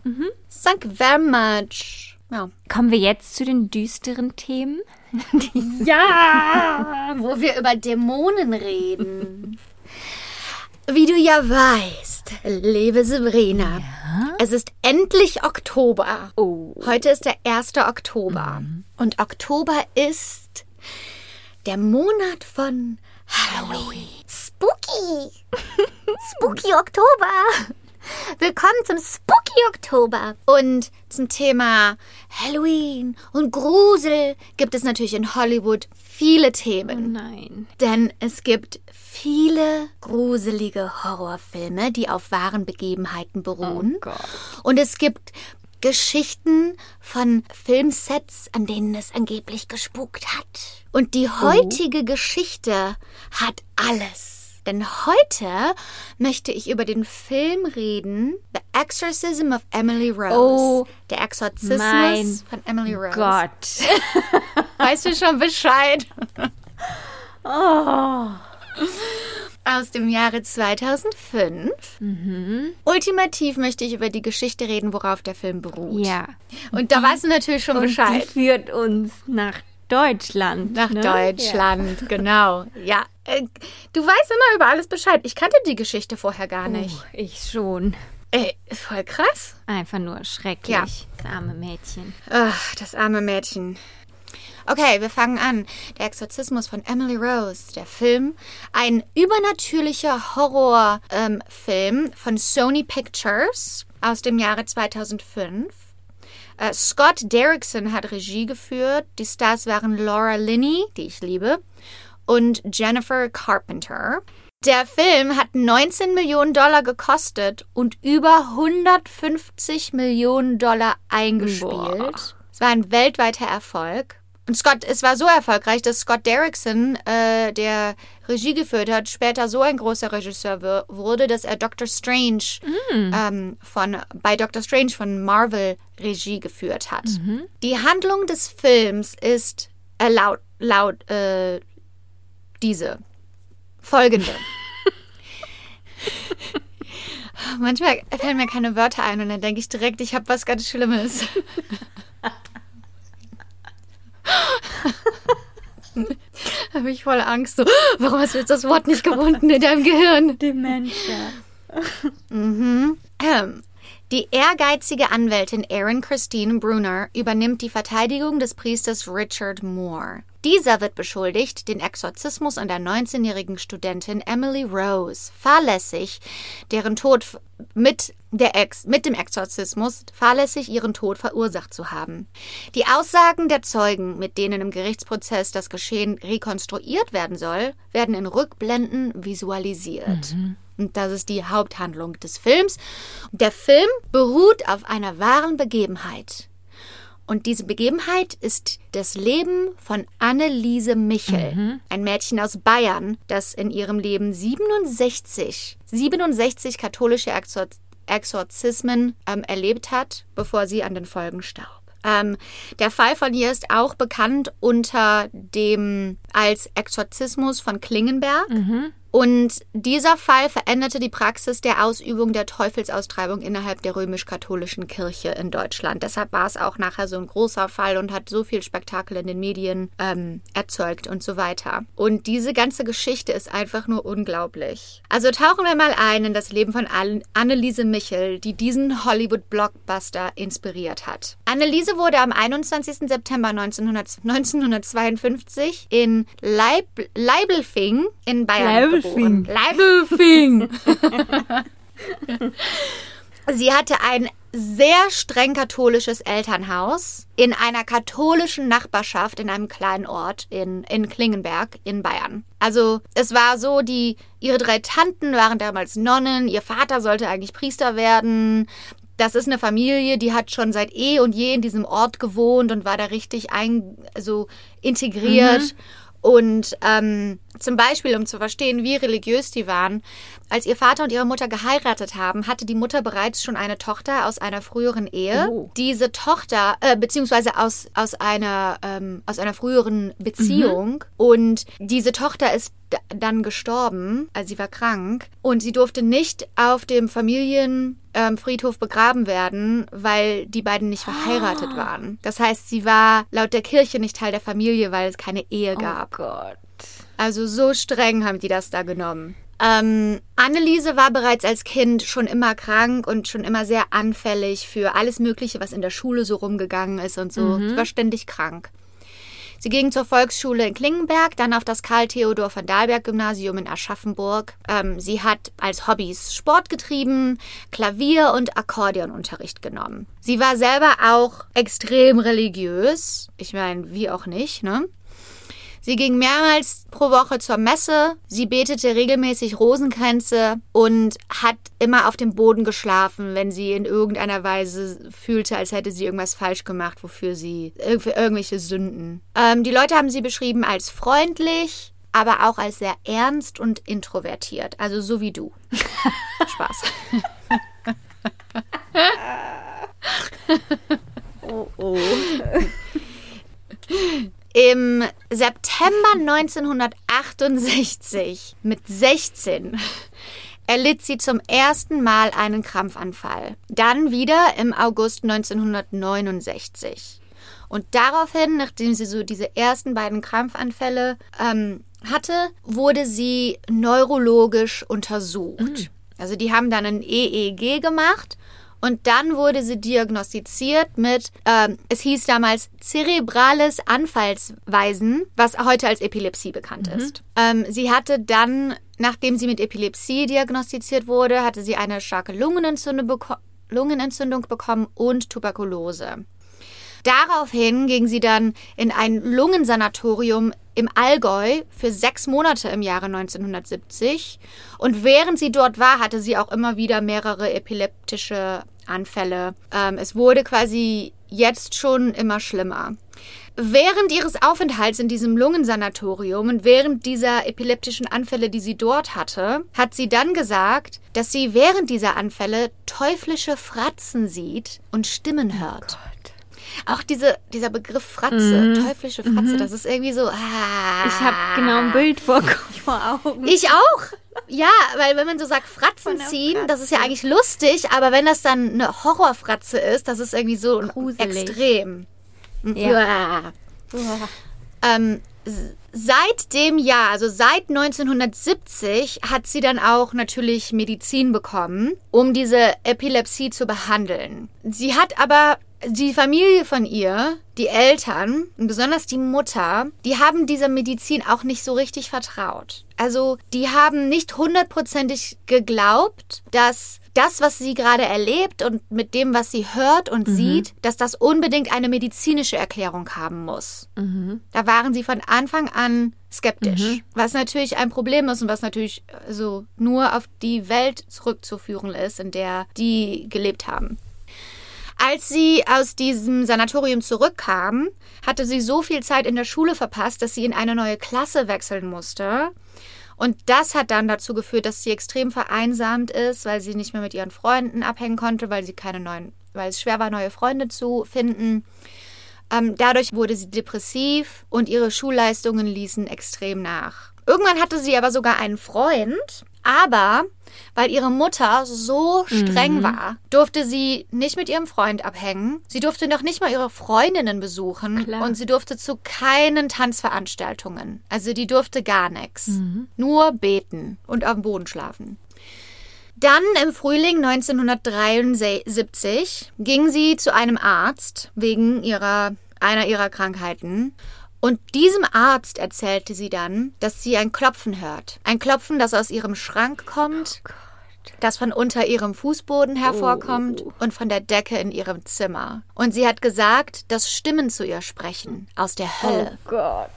Thank you very much. Ja. Kommen wir jetzt zu den düsteren Themen. Ja, wo wir über Dämonen reden. Wie du ja weißt, liebe Sabrina, es ist endlich Oktober. Oh. Heute ist der 1. Oktober. Und Oktober ist der Monat von Halloween. Spooky. Spooky Oktober. Willkommen zum Spooky Oktober. Und zum Thema Halloween und Grusel gibt es natürlich in Hollywood viele Themen. Nein. Denn es gibt viele gruselige Horrorfilme, die auf wahren Begebenheiten beruhen. Oh. Und es gibt Geschichten von Filmsets, an denen es angeblich gespukt hat. Und die heutige Geschichte hat alles. Denn heute möchte ich über den Film reden, The Exorcism of Emily Rose. Oh, Der Exorzismus mein von Emily Rose. Gott. Weißt du schon Bescheid? Oh. Aus dem Jahre 2005. Ultimativ möchte ich über die Geschichte reden, worauf der Film beruht. Ja. Und da weißt du natürlich schon Und die Bescheid. führt uns nach Deutschland. Nach ne? Deutschland, genau. Ja. Äh, du weißt immer über alles Bescheid. Ich kannte die Geschichte vorher gar Ja. nicht. Oh, ich schon. Ey, ist voll krass. Einfach nur schrecklich. Ja. Das arme Mädchen. Ach, das arme Mädchen. Okay, wir fangen an. Der Exorzismus von Emily Rose, der Film. Ein übernatürlicher Horrorfilm von Sony Pictures aus dem Jahre 2005. Äh, Scott Derrickson hat Regie geführt. Die Stars waren Laura Linney, die ich liebe, und Jennifer Carpenter. Der Film hat 19 Millionen Dollar gekostet und über 150 Millionen Dollar eingespielt. Boah. Es war ein weltweiter Erfolg. Und Scott, es war so erfolgreich, dass Scott Derrickson, äh, der Regie geführt hat, später so ein großer Regisseur wu- wurde, dass er Doctor Strange ähm, von bei Doctor Strange von Marvel Regie geführt hat. Die Handlung des Films ist äh, laut laut äh, diese folgende. Manchmal fallen mir keine Wörter ein und dann denke ich direkt, ich habe was ganz Schlimmes. habe ich voll Angst. So, warum hast du jetzt das Wort nicht gefunden in deinem Gehirn? Dementia. Ähm, Die ehrgeizige Anwältin Erin Christine Brunner übernimmt die Verteidigung des Priesters Richard Moore. Dieser wird beschuldigt, den Exorzismus an der 19-jährigen Studentin Emily Rose fahrlässig, deren Tod mit, der Ex, mit dem Exorzismus fahrlässig ihren Tod verursacht zu haben. Die Aussagen der Zeugen, mit denen im Gerichtsprozess das Geschehen rekonstruiert werden soll, werden in Rückblenden visualisiert. Und das ist die Haupthandlung des Films. Der Film beruht auf einer wahren Begebenheit. Und diese Begebenheit ist das Leben von Anneliese Michel, ein Mädchen aus Bayern, das in ihrem Leben 67, 67 katholische Exor Exorzismen ähm, erlebt hat, bevor sie an den Folgen starb. Ähm, der Fall von ihr ist auch bekannt unter dem als Exorzismus von Klingenberg. Und dieser Fall veränderte die Praxis der Ausübung der Teufelsaustreibung innerhalb der römisch-katholischen Kirche in Deutschland. Deshalb war es auch nachher so ein großer Fall und hat so viel Spektakel in den Medien ähm, erzeugt und so weiter. Und diese ganze Geschichte ist einfach nur unglaublich. Also tauchen wir mal ein in das Leben von An- Anneliese Michel, die diesen Hollywood-Blockbuster inspiriert hat. Anneliese wurde am 21. September 1900, 1952 in Leib, Leibelfing in Bayern Leibelfing. Geboren. Leibelfing. Sie hatte ein sehr streng katholisches Elternhaus in einer katholischen Nachbarschaft in einem kleinen Ort in, in Klingenberg in Bayern. Also es war so, die ihre drei Tanten waren damals Nonnen, ihr Vater sollte eigentlich Priester werden. Das ist eine Familie, die hat schon seit eh und je in diesem Ort gewohnt und war da richtig ein, also integriert. Und ähm, zum Beispiel, um zu verstehen, wie religiös die waren, als ihr Vater und ihre Mutter geheiratet haben, hatte die Mutter bereits schon eine Tochter aus einer früheren Ehe. Oh. Diese Tochter, äh, beziehungsweise aus, aus, einer, ähm, aus einer früheren Beziehung. Und diese Tochter ist dann gestorben, also sie war krank. Und sie durfte nicht auf dem Familienfriedhof ähm, Friedhof begraben werden, weil die beiden nicht verheiratet waren. Das heißt, sie war laut der Kirche nicht Teil der Familie, weil es keine Ehe gab. Oh Gott. Also so streng haben die das da genommen. Ähm, Anneliese war bereits als Kind schon immer krank und schon immer sehr anfällig für alles Mögliche, was in der Schule so rumgegangen ist und so. Sie war ständig krank. Sie ging zur Volksschule in Klingenberg, dann auf das Karl-Theodor von Dahlberg-Gymnasium in Aschaffenburg. Ähm, sie hat als Hobbys Sport getrieben, Klavier- und Akkordeonunterricht genommen. Sie war selber auch extrem religiös. Ich meine, wie auch nicht, ne? Sie ging mehrmals pro Woche zur Messe, sie betete regelmäßig Rosenkränze und hat immer auf dem Boden geschlafen, wenn sie in irgendeiner Weise fühlte, als hätte sie irgendwas falsch gemacht, wofür sie für irgendwelche Sünden. Ähm, die Leute haben sie beschrieben als freundlich, aber auch als sehr ernst und introvertiert. Also so wie du. Spaß. Oh, oh. Im September 1968 mit 16 erlitt sie zum ersten Mal einen Krampfanfall. Dann wieder im August 1969. Und daraufhin, nachdem sie so diese ersten beiden Krampfanfälle ähm, hatte, wurde sie neurologisch untersucht. Also die haben dann ein EEG gemacht und dann wurde sie diagnostiziert mit, ähm, es hieß damals zerebrales Anfallsweisen, was heute als Epilepsie bekannt ist. Ähm, sie hatte dann, nachdem sie mit Epilepsie diagnostiziert wurde, hatte sie eine starke Lungenentzündung, beko Lungenentzündung bekommen und Tuberkulose. Daraufhin ging sie dann in ein Lungensanatorium im Allgäu für sechs Monate im Jahre 1970. Und während sie dort war, hatte sie auch immer wieder mehrere epileptische Anfälle. Ähm, es wurde quasi jetzt schon immer schlimmer. Während ihres Aufenthalts in diesem Lungensanatorium und während dieser epileptischen Anfälle, die sie dort hatte, hat sie dann gesagt, dass sie während dieser Anfälle teuflische Fratzen sieht und Stimmen hört. Auch diese, dieser Begriff Fratze, teuflische Fratze, das ist irgendwie so. Ah. Ich habe genau ein Bild vor, vor Augen. Ich auch. Ja, weil wenn man so sagt Fratzen ziehen, das ist Fratze. ja eigentlich lustig, aber wenn das dann eine Horrorfratze ist, das ist irgendwie so Gruselig. extrem. Ja. Ja. Ähm, seit dem Jahr, also seit 1970, hat sie dann auch natürlich Medizin bekommen, um diese Epilepsie zu behandeln. Sie hat aber die Familie von ihr, die Eltern und besonders die Mutter, die haben dieser Medizin auch nicht so richtig vertraut. Also die haben nicht hundertprozentig geglaubt, dass das, was sie gerade erlebt und mit dem, was sie hört und sieht, dass das unbedingt eine medizinische Erklärung haben muss. Da waren sie von Anfang an skeptisch, was natürlich ein Problem ist und was natürlich so nur auf die Welt zurückzuführen ist, in der die gelebt haben. Als sie aus diesem Sanatorium zurückkam, hatte sie so viel Zeit in der Schule verpasst, dass sie in eine neue Klasse wechseln musste. Und das hat dann dazu geführt, dass sie extrem vereinsamt ist, weil sie nicht mehr mit ihren Freunden abhängen konnte, weil sie keine neuen, weil es schwer war, neue Freunde zu finden. Ähm, dadurch wurde sie depressiv und ihre Schulleistungen ließen extrem nach. Irgendwann hatte sie aber sogar einen Freund, aber weil ihre Mutter so streng war, durfte sie nicht mit ihrem Freund abhängen. Sie durfte noch nicht mal ihre Freundinnen besuchen Klar. und sie durfte zu keinen Tanzveranstaltungen. Also die durfte gar nichts. Nur beten und auf dem Boden schlafen. Dann im Frühling 1973 ging sie zu einem Arzt wegen ihrer, einer ihrer Krankheiten. Und diesem Arzt erzählte sie dann, dass sie ein Klopfen hört. Ein Klopfen, das aus ihrem Schrank kommt, das von unter ihrem Fußboden hervorkommt und von der Decke in ihrem Zimmer. Und sie hat gesagt, dass Stimmen zu ihr sprechen aus der Hölle. Gott.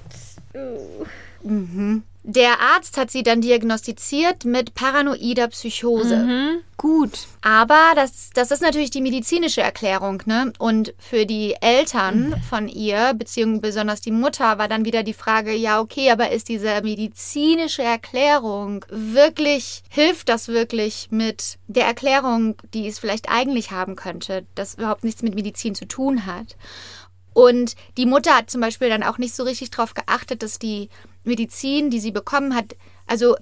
Der Arzt hat sie dann diagnostiziert mit paranoider Psychose. Mhm. Gut. Aber das, das ist natürlich die medizinische Erklärung, ne? Und für die Eltern von ihr, beziehungsweise besonders die Mutter, war dann wieder die Frage, ja, okay, aber ist diese medizinische Erklärung wirklich, hilft das wirklich mit der Erklärung, die es vielleicht eigentlich haben könnte, das überhaupt nichts mit Medizin zu tun hat? Und die Mutter hat zum Beispiel dann auch nicht so richtig darauf geachtet, dass die Medizin, die sie bekommen hat, also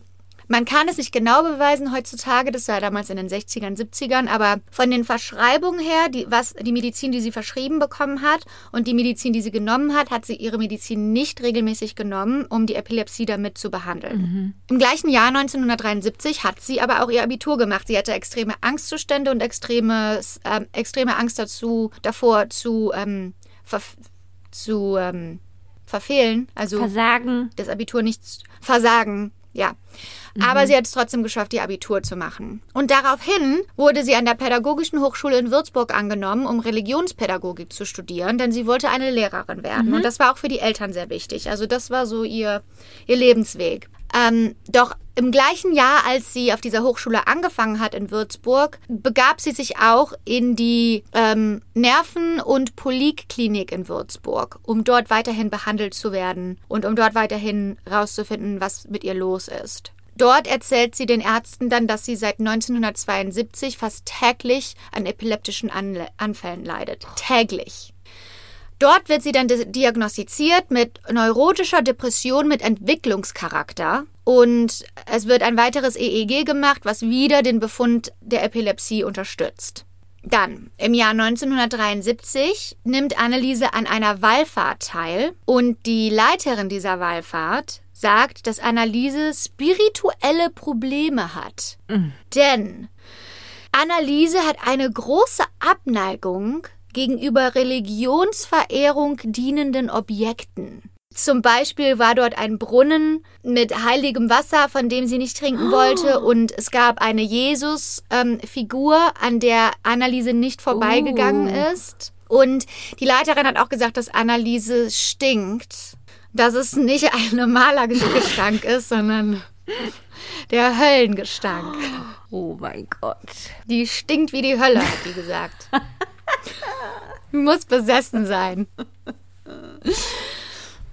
man kann es nicht genau beweisen heutzutage, das war damals in den 60ern, 70ern, aber von den Verschreibungen her, die, was, die Medizin, die sie verschrieben bekommen hat und die Medizin, die sie genommen hat, hat sie ihre Medizin nicht regelmäßig genommen, um die Epilepsie damit zu behandeln. Im gleichen Jahr 1973 hat sie aber auch ihr Abitur gemacht. Sie hatte extreme Angstzustände und extreme, ähm, extreme Angst dazu, davor zu, ähm, zu ähm, verfehlen, also Versagen. das Abitur nicht versagen. Ja. Aber sie hat es trotzdem geschafft, ihr Abitur zu machen. Und daraufhin wurde sie an der Pädagogischen Hochschule in Würzburg angenommen, um Religionspädagogik zu studieren, denn sie wollte eine Lehrerin werden. Und das war auch für die Eltern sehr wichtig. Also das war so ihr, ihr Lebensweg. Ähm, doch im gleichen Jahr, als sie auf dieser Hochschule angefangen hat in Würzburg, begab sie sich auch in die ähm, Nerven- und Polikklinik in Würzburg, um dort weiterhin behandelt zu werden und um dort weiterhin rauszufinden, was mit ihr los ist. Dort erzählt sie den Ärzten dann, dass sie seit 1972 fast täglich an epileptischen Anle Anfällen leidet. Täglich. Dort wird sie dann di- diagnostiziert mit neurotischer Depression mit Entwicklungscharakter und es wird ein weiteres EEG gemacht, was wieder den Befund der Epilepsie unterstützt. Dann, im Jahr 1973, nimmt Anneliese an einer Wallfahrt teil und die Leiterin dieser Wallfahrt sagt, dass Anneliese spirituelle Probleme hat. Denn Anneliese hat eine große Abneigung gegenüber Religionsverehrung dienenden Objekten. Zum Beispiel war dort ein Brunnen mit heiligem Wasser, von dem sie nicht trinken wollte, und es gab eine Jesus-Figur, an der Anneliese nicht vorbeigegangen Oh. ist. Und die Leiterin hat auch gesagt, dass Anneliese stinkt. Dass es nicht ein normaler Gestank ist, sondern der Höllengestank. Oh mein Gott. Die stinkt wie die Hölle, hat die gesagt. Muss besessen sein.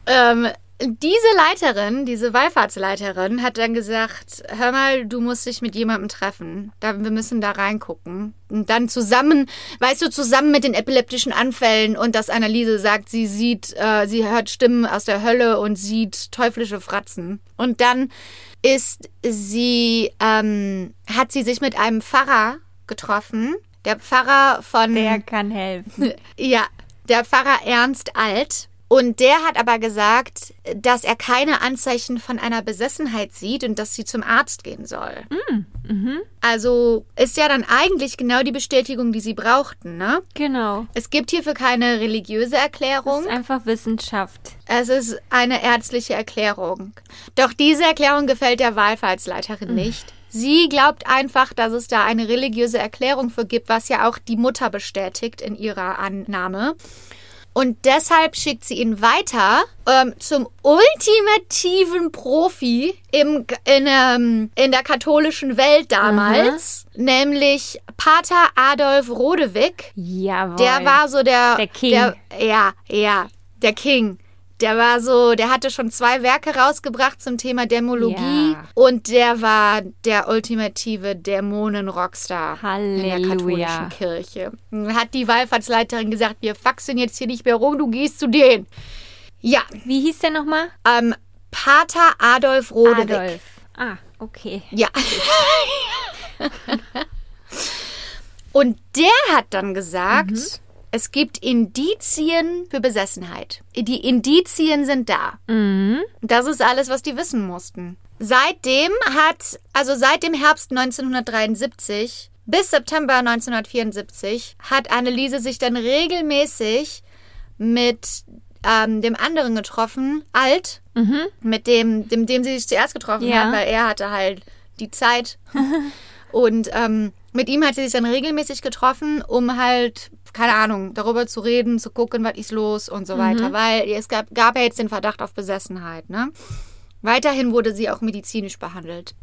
ähm, diese Leiterin, diese Wallfahrtsleiterin, hat dann gesagt: Hör mal, du musst dich mit jemandem treffen. Da, wir müssen da reingucken. Und dann zusammen, weißt du, zusammen mit den epileptischen Anfällen und dass Anneliese sagt, sie sieht, äh, sie hört Stimmen aus der Hölle und sieht teuflische Fratzen. Und dann ist sie, ähm, hat sie sich mit einem Pfarrer getroffen. Der Pfarrer von. Der kann helfen. Ja, der Pfarrer Ernst Alt. Und der hat aber gesagt, dass er keine Anzeichen von einer Besessenheit sieht und dass sie zum Arzt gehen soll. Also ist ja dann eigentlich genau die Bestätigung, die sie brauchten, ne? Genau. Es gibt hierfür keine religiöse Erklärung. ist einfach Wissenschaft. Es ist eine ärztliche Erklärung. Doch diese Erklärung gefällt der Wahlfahrtsleiterin nicht. Sie glaubt einfach, dass es da eine religiöse Erklärung für gibt, was ja auch die Mutter bestätigt in ihrer Annahme. Und deshalb schickt sie ihn weiter ähm, zum ultimativen Profi im, in, ähm, in der katholischen Welt damals, nämlich Pater Adolf Rodewig. Jawohl. Der war so der. Der King. Der, ja, ja, der King. Der war so, der hatte schon zwei Werke rausgebracht zum Thema Dämologie Ja. und der war der ultimative Dämonen-Rockstar in der Halleluja. katholischen Kirche. Hat die Wallfahrtsleiterin gesagt, wir faxen jetzt hier nicht mehr rum, du gehst zu denen. Ja, Wie hieß der nochmal? ähm, Pater Adolf Rodewig. Adolf. Ah, okay. Ja. Und der hat dann gesagt, Mhm. Es gibt Indizien für Besessenheit. Die Indizien sind da. Mhm. Das ist alles, was die wissen mussten. Seitdem hat, also seit dem Herbst 1973 bis September 1974 hat Anneliese sich dann regelmäßig mit ähm, dem anderen getroffen, Alt, mit dem, dem, dem sie sich zuerst getroffen Ja. hat, weil er hatte halt die Zeit. Und ähm, mit ihm hat sie sich dann regelmäßig getroffen, um halt, keine Ahnung, darüber zu reden, zu gucken, was ist los und so weiter. Weil es gab, gab ja jetzt den Verdacht auf Besessenheit, ne? Weiterhin wurde sie auch medizinisch behandelt.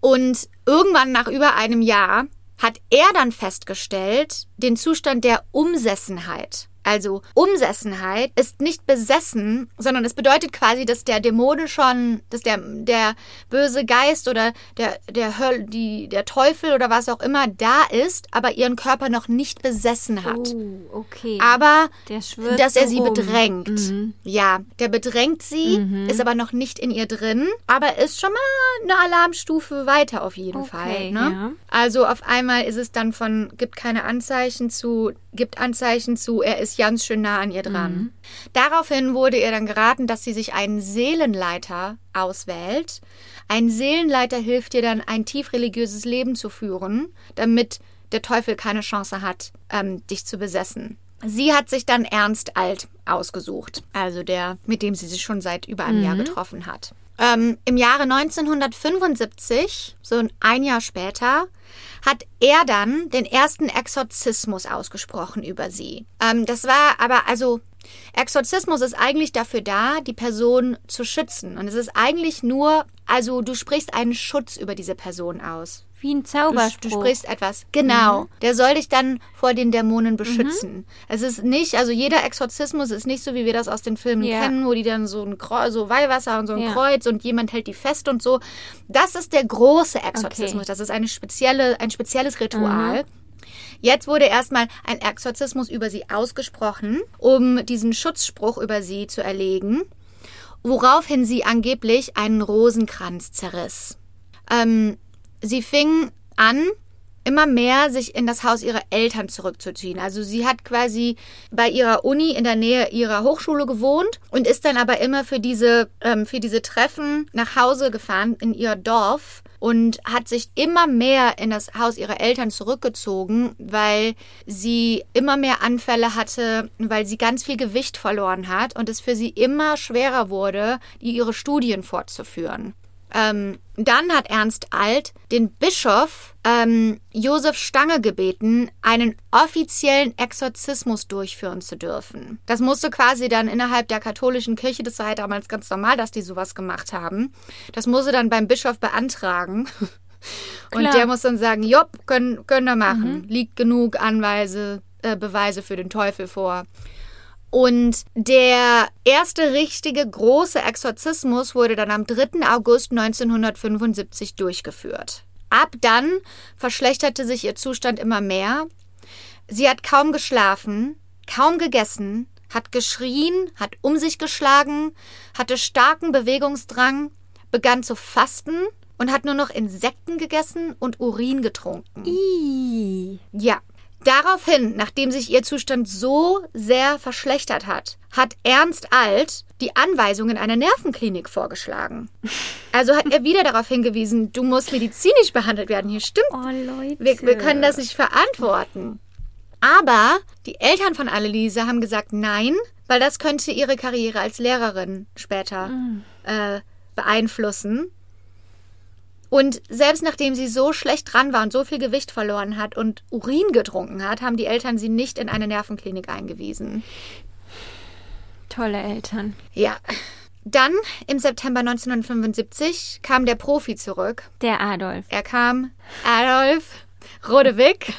Und irgendwann nach über einem Jahr hat er dann festgestellt, den Zustand der Umsessenheit. Also Umsessenheit ist nicht besessen, sondern es bedeutet quasi, dass der Dämone schon, dass der, der böse Geist oder der, der Höll, die, der Teufel oder was auch immer da ist, aber ihren Körper noch nicht besessen hat. Oh, okay. Aber dass er so sie rum. bedrängt. Mhm. Ja, der bedrängt sie, ist aber noch nicht in ihr drin, aber ist schon mal eine Alarmstufe weiter auf jeden Okay, Fall. Ne? ja. Also auf einmal ist es dann von gibt keine Anzeichen zu, gibt Anzeichen zu, er ist ganz schön nah an ihr dran. Mhm. Daraufhin wurde ihr dann geraten, dass sie sich einen Seelenleiter auswählt. Ein Seelenleiter hilft ihr dann, ein tief religiöses Leben zu führen, damit der Teufel keine Chance hat, ähm, dich zu besessen. Sie hat sich dann Ernst Alt ausgesucht, also der, mit dem sie sich schon seit über einem Jahr getroffen hat. Ähm, Im Jahre 1975, so ein Jahr später, hat er dann den ersten Exorzismus ausgesprochen über sie. Ähm, das war aber also Exorzismus ist eigentlich dafür da, die Person zu schützen. Und es ist eigentlich nur, also du sprichst einen Schutz über diese Person aus. Wie ein Du, Zauberspruch. du sprichst etwas. Genau. Der soll dich dann vor den Dämonen beschützen. Es ist nicht, also jeder Exorzismus ist nicht so, wie wir das aus den Filmen Ja. kennen, wo die dann so ein Kreuz, so Weihwasser und so ein Ja. Kreuz und jemand hält die fest und so. Das ist der große Exorzismus. Okay. Das ist eine spezielle, ein spezielles Ritual. Jetzt wurde erstmal ein Exorzismus über sie ausgesprochen, um diesen Schutzspruch über sie zu erlegen, woraufhin sie angeblich einen Rosenkranz zerriss. Ähm, sie fing an, immer mehr sich in das Haus ihrer Eltern zurückzuziehen. Also sie hat quasi bei ihrer Uni in der Nähe ihrer Hochschule gewohnt und ist dann aber immer für diese, ähm, für diese Treffen nach Hause gefahren in ihr Dorf und hat sich immer mehr in das Haus ihrer Eltern zurückgezogen, weil sie immer mehr Anfälle hatte, weil sie ganz viel Gewicht verloren hat und es für sie immer schwerer wurde, ihre Studien fortzuführen. Ähm, dann hat Ernst Alt den Bischof ähm, Josef Stange gebeten, einen offiziellen Exorzismus durchführen zu dürfen. Das musste quasi dann innerhalb der katholischen Kirche, das war ja damals ganz normal, dass die sowas gemacht haben, das musste dann beim Bischof beantragen. Und Klar. der muss dann sagen, jopp, können, können wir machen. Liegt genug Anweise, äh, Beweise für den Teufel vor. Und der erste richtige große Exorzismus wurde dann am 3. August 1975 durchgeführt. Ab dann verschlechterte sich ihr Zustand immer mehr. Sie hat kaum geschlafen, kaum gegessen, hat geschrien, hat um sich geschlagen, hatte starken Bewegungsdrang, begann zu fasten und hat nur noch Insekten gegessen und Urin getrunken. Ih. Ja. Daraufhin, nachdem sich ihr Zustand so sehr verschlechtert hat, hat Ernst Alt die Anweisung in einer Nervenklinik vorgeschlagen. Also hat er wieder darauf hingewiesen, du musst medizinisch behandelt werden. Hier stimmt. Oh, Leute. Wir, wir können das nicht verantworten. Aber die Eltern von Anneliese haben gesagt, nein, weil das könnte ihre Karriere als Lehrerin später äh, beeinflussen. Und selbst nachdem sie so schlecht dran war und so viel Gewicht verloren hat und Urin getrunken hat, haben die Eltern sie nicht in eine Nervenklinik eingewiesen. Tolle Eltern. Ja. Dann im September 1975 kam der Profi zurück. Der Adolf. Er kam Adolf Rodewig.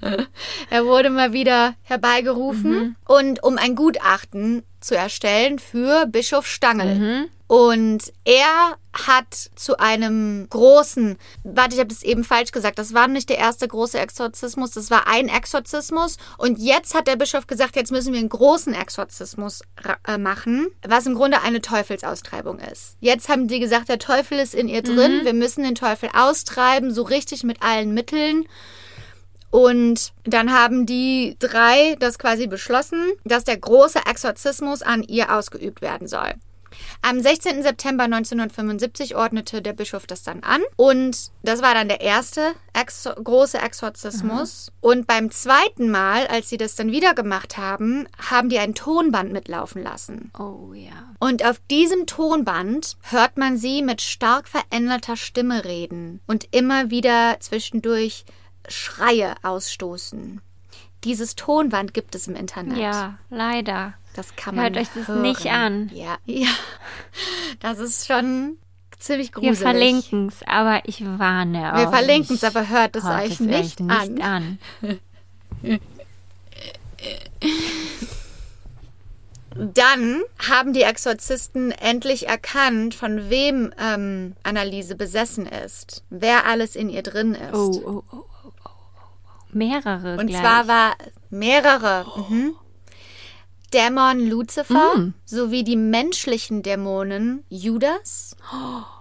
er wurde mal wieder herbeigerufen und um ein Gutachten zu erstellen für Bischof Stangl. Und er hat zu einem großen, warte, ich habe das eben falsch gesagt, das war nicht der erste große Exorzismus, das war ein Exorzismus. Und jetzt hat der Bischof gesagt, jetzt müssen wir einen großen Exorzismus äh, machen, was im Grunde eine Teufelsaustreibung ist. Jetzt haben die gesagt, der Teufel ist in ihr drin, wir müssen den Teufel austreiben, so richtig mit allen Mitteln. Und dann haben die drei das quasi beschlossen, dass der große Exorzismus an ihr ausgeübt werden soll. Am 16. September 1975 ordnete der Bischof das dann an und das war dann der erste Exo große Exorzismus. Und beim zweiten Mal, als sie das dann wieder gemacht haben, haben die ein Tonband mitlaufen lassen. Oh ja. Und auf diesem Tonband hört man sie mit stark veränderter Stimme reden und immer wieder zwischendurch Schreie ausstoßen. Dieses Tonband gibt es im Internet. Ja, leider. Das kann man Hört euch das hören. nicht an. Ja, ja. Das ist schon ziemlich Wir gruselig. verlinken es, aber ich warne Wir euch. verlinken es, aber hört es Hört euch es nicht, euch an. nicht an. Dann haben die Exorzisten endlich erkannt, von wem ähm, Anneliese besessen ist. Wer alles in ihr drin ist. Oh, oh, oh, oh. Mehrere Und gleich. zwar war mehrere. Mhm. Dämon Lucifer Mm. sowie die menschlichen Dämonen Judas,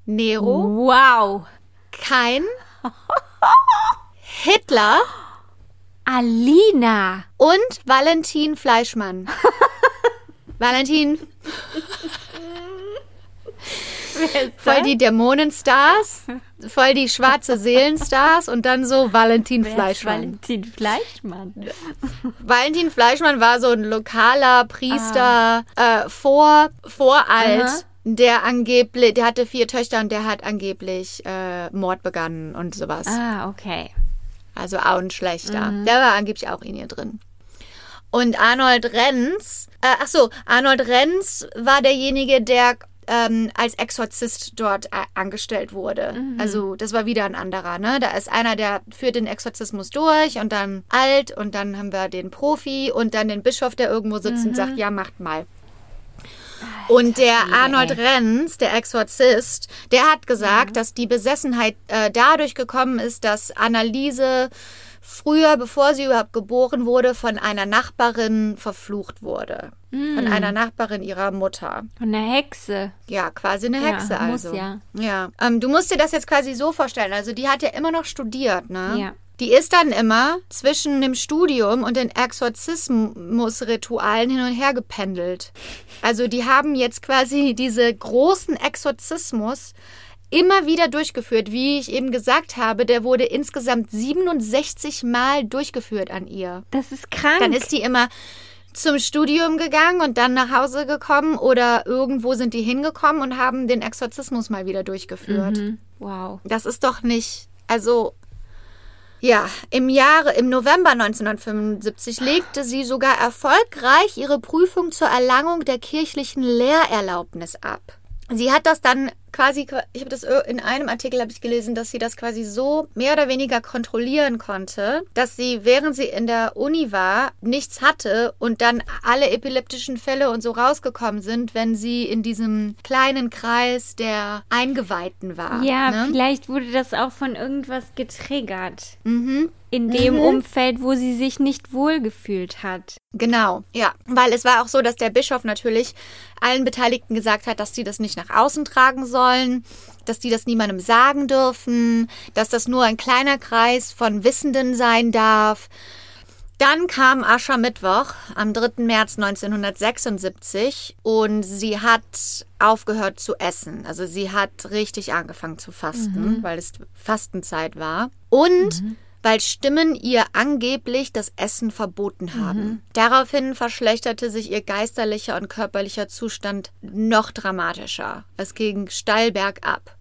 Nero, Wow. Kain, Hitler Alina. und Valentin Fleischmann. Valentin, voll die Dämonenstars, voll die schwarze Seelenstars und dann so Valentin Fleischmann. Valentin Fleischmann. Valentin Fleischmann war so ein lokaler Priester äh, vor, vor alt. Aha. der angeblich, der hatte vier Töchter und der hat angeblich äh, Mord begangen und sowas. Ah, okay. Also auch ein schlechter. Der war angeblich auch in ihr drin. Und Arnold Renz, äh, ach so, Arnold Renz war derjenige, der ähm, als Exorzist dort äh, angestellt wurde. Also das war wieder ein anderer, ne? Da ist einer, der führt den Exorzismus durch und dann alt und dann haben wir den Profi und dann den Bischof, der irgendwo sitzt und sagt, ja, macht mal. Und der Arnold ey. Renz, der Exorzist, der hat gesagt, dass die Besessenheit äh, dadurch gekommen ist, dass Anneliese früher, bevor sie überhaupt geboren wurde, von einer Nachbarin verflucht wurde. Von einer Nachbarin ihrer Mutter. Von der Hexe. Ja, quasi eine Ja, Hexe muss also. ja. Ja. Ähm, du musst dir das jetzt quasi so vorstellen. Also die hat ja immer noch studiert, ne? Ja. Die ist dann immer zwischen dem Studium und den Exorzismusritualen hin und her gependelt. Also die haben jetzt quasi diese großen Exorzismus immer wieder durchgeführt. Wie ich eben gesagt habe, der wurde insgesamt 67 Mal durchgeführt an ihr. Das ist krank. Dann ist die immer zum Studium gegangen und dann nach Hause gekommen oder irgendwo sind die hingekommen und haben den Exorzismus mal wieder durchgeführt. Mhm. Wow. Das ist doch nicht, also ja, im Jahre, im November 1975 legte sie sogar erfolgreich ihre Prüfung zur Erlangung der kirchlichen Lehrerlaubnis ab. Sie hat das dann quasi, ich habe das in einem Artikel habe ich gelesen, dass sie das quasi so mehr oder weniger kontrollieren konnte, dass sie, während sie in der Uni war, nichts hatte und dann alle epileptischen Fälle und so rausgekommen sind, wenn sie in diesem kleinen Kreis der Eingeweihten war. Ja, ne? vielleicht wurde das auch von irgendwas getriggert. Mhm. In dem Umfeld, wo sie sich nicht wohlgefühlt hat. Genau, ja. Weil es war auch so, dass der Bischof natürlich allen Beteiligten gesagt hat, dass die das nicht nach außen tragen sollen, dass die das niemandem sagen dürfen, dass das nur ein kleiner Kreis von Wissenden sein darf. Dann kam Aschermittwoch am 3. März 1976 und sie hat aufgehört zu essen. Also sie hat richtig angefangen zu fasten, weil es Fastenzeit war. Und weil Stimmen ihr angeblich das Essen verboten haben. Daraufhin verschlechterte sich ihr geisterlicher und körperlicher Zustand noch dramatischer. Es ging steil bergab.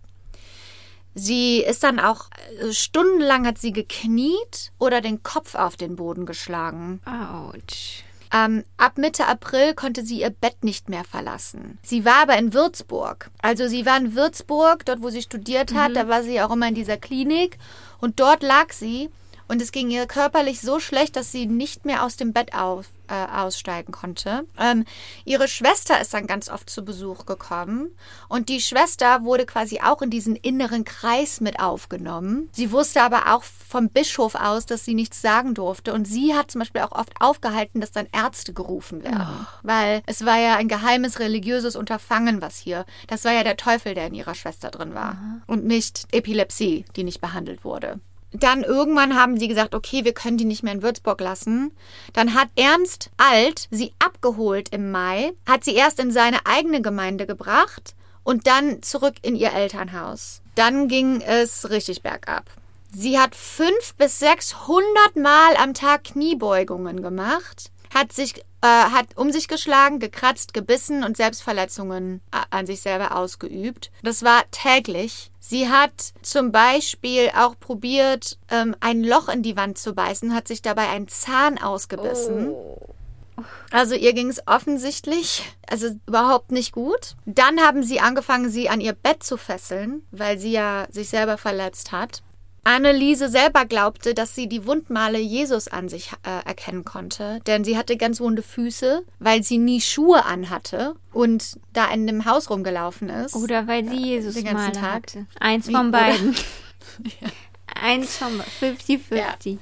Sie ist dann auch äh, stundenlang hat sie gekniet oder den Kopf auf den Boden geschlagen. Autsch. Ähm, ab Mitte April konnte sie ihr Bett nicht mehr verlassen. Sie war aber in Würzburg. Also sie war in Würzburg, dort wo sie studiert hat, da war sie auch immer in dieser Klinik und dort lag sie und es ging ihr körperlich so schlecht, dass sie nicht mehr aus dem Bett auf, äh, aussteigen konnte. Ähm, ihre Schwester ist dann ganz oft zu Besuch gekommen und die Schwester wurde quasi auch in diesen inneren Kreis mit aufgenommen. Sie wusste aber auch vom Bischof aus, dass sie nichts sagen durfte und sie hat zum Beispiel auch oft aufgehalten, dass dann Ärzte gerufen werden, weil es war ja ein geheimes religiöses Unterfangen, was hier. Das war ja der Teufel, der in ihrer Schwester drin war und nicht Epilepsie, die nicht behandelt wurde. Dann irgendwann haben sie gesagt, okay, wir können die nicht mehr in Würzburg lassen. Dann hat Ernst Alt sie abgeholt im Mai, hat sie erst in seine eigene Gemeinde gebracht und dann zurück in ihr Elternhaus. Dann ging es richtig bergab. Sie hat fünf bis 600 Mal am Tag Kniebeugungen gemacht, hat sich äh, hat um sich geschlagen, gekratzt, gebissen und Selbstverletzungen a- an sich selber ausgeübt. Das war täglich. Sie hat zum Beispiel auch probiert, ähm, ein Loch in die Wand zu beißen, hat sich dabei einen Zahn ausgebissen. Also ihr ging es offensichtlich, also überhaupt nicht gut. Dann haben sie angefangen, sie an ihr Bett zu fesseln, weil sie ja sich selber verletzt hat. Anneliese selber glaubte, dass sie die Wundmale Jesus an sich äh, erkennen konnte, denn sie hatte ganz wunde Füße, weil sie nie Schuhe anhatte und da in dem Haus rumgelaufen ist. Oder weil sie Jesus den ganzen Tag. hatte. Eins von beiden. Eins von 50-50.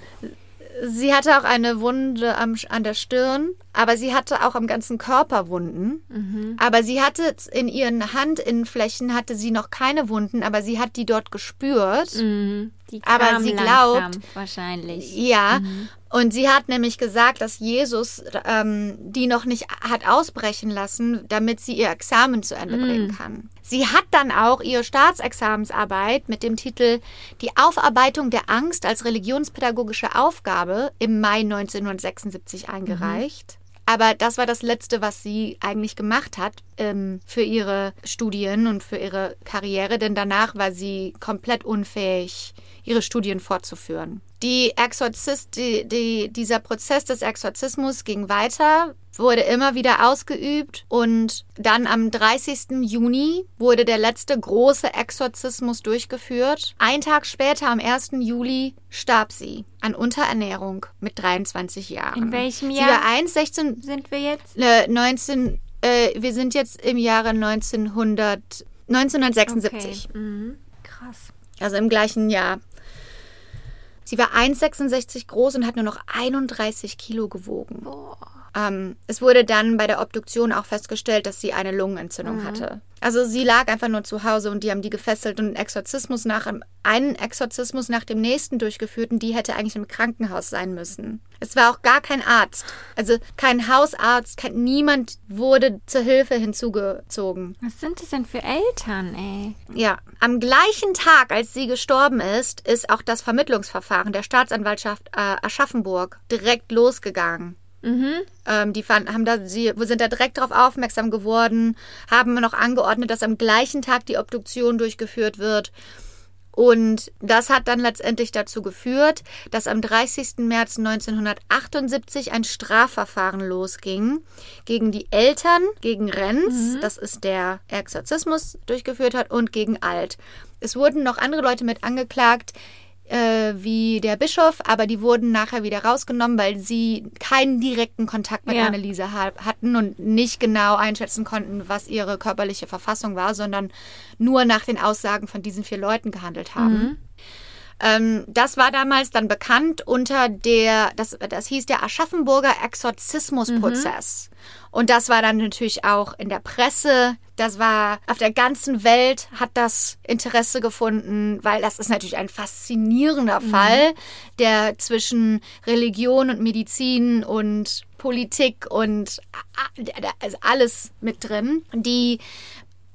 Sie hatte auch eine Wunde am, an der Stirn, aber sie hatte auch am ganzen Körper Wunden. Mhm. Aber sie hatte in ihren Handinnenflächen hatte sie noch keine Wunden, aber sie hat die dort gespürt. Mhm. Die Aber sie glaubt- wahrscheinlich. Ja, Mhm. und sie hat nämlich gesagt, dass Jesus ähm, die noch nicht hat ausbrechen lassen, damit sie ihr Examen zu Ende Mhm. bringen kann. Sie hat dann auch ihre Staatsexamensarbeit mit dem Titel Die Aufarbeitung der Angst als religionspädagogische Aufgabe im Mai 1976 eingereicht. aber das war das Letzte, was sie eigentlich gemacht hat ähm, für ihre Studien und für ihre Karriere, denn danach war sie komplett unfähig, ihre Studien fortzuführen. Die Exorzist, die, die, dieser Prozess des Exorzismus ging weiter, wurde immer wieder ausgeübt und dann am 30. Juni wurde der letzte große Exorzismus durchgeführt. Ein Tag später, am 1. Juli, starb sie an Unterernährung mit 23 Jahren. In welchem Sie Jahr war 1, 16, sind wir jetzt? äh, 19, äh, wir sind jetzt im Jahre 1900, 1976. Okay. Mhm. Krass. Also im gleichen Jahr. Sie war 1,66 groß und hat nur noch 31 Kilo gewogen. Ähm, es wurde dann bei der Obduktion auch festgestellt, dass sie eine Lungenentzündung hatte. Also sie lag einfach nur zu Hause und die haben die gefesselt und einen Exorzismus nach einen Exorzismus nach dem nächsten durchgeführt und die hätte eigentlich im Krankenhaus sein müssen. Es war auch gar kein Arzt, also kein Hausarzt, kein, niemand wurde zur Hilfe hinzugezogen. Was sind das denn für Eltern, ey? Ja, am gleichen Tag, als sie gestorben ist, ist auch das Vermittlungsverfahren der Staatsanwaltschaft äh, Aschaffenburg direkt losgegangen. Ähm, die fanden, haben da, sie sind da direkt darauf aufmerksam geworden, haben noch angeordnet, dass am gleichen Tag die Obduktion durchgeführt wird. Und das hat dann letztendlich dazu geführt, dass am 30. März 1978 ein Strafverfahren losging gegen die Eltern, gegen Renz, das ist der Exorzismus durchgeführt hat, und gegen Alt. Es wurden noch andere Leute mit angeklagt, äh, wie der Bischof, aber die wurden nachher wieder rausgenommen, weil sie keinen direkten Kontakt mit Ja. Anneliese ha- hatten und nicht genau einschätzen konnten, was ihre körperliche Verfassung war, sondern nur nach den Aussagen von diesen vier Leuten gehandelt haben. Ähm, das war damals dann bekannt unter der, das, das hieß der Aschaffenburger Exorzismusprozess. Und das war dann natürlich auch in der Presse. Das war auf der ganzen Welt hat das Interesse gefunden, weil das ist natürlich ein faszinierender Fall, der zwischen Religion und Medizin und Politik und also alles mit drin. Die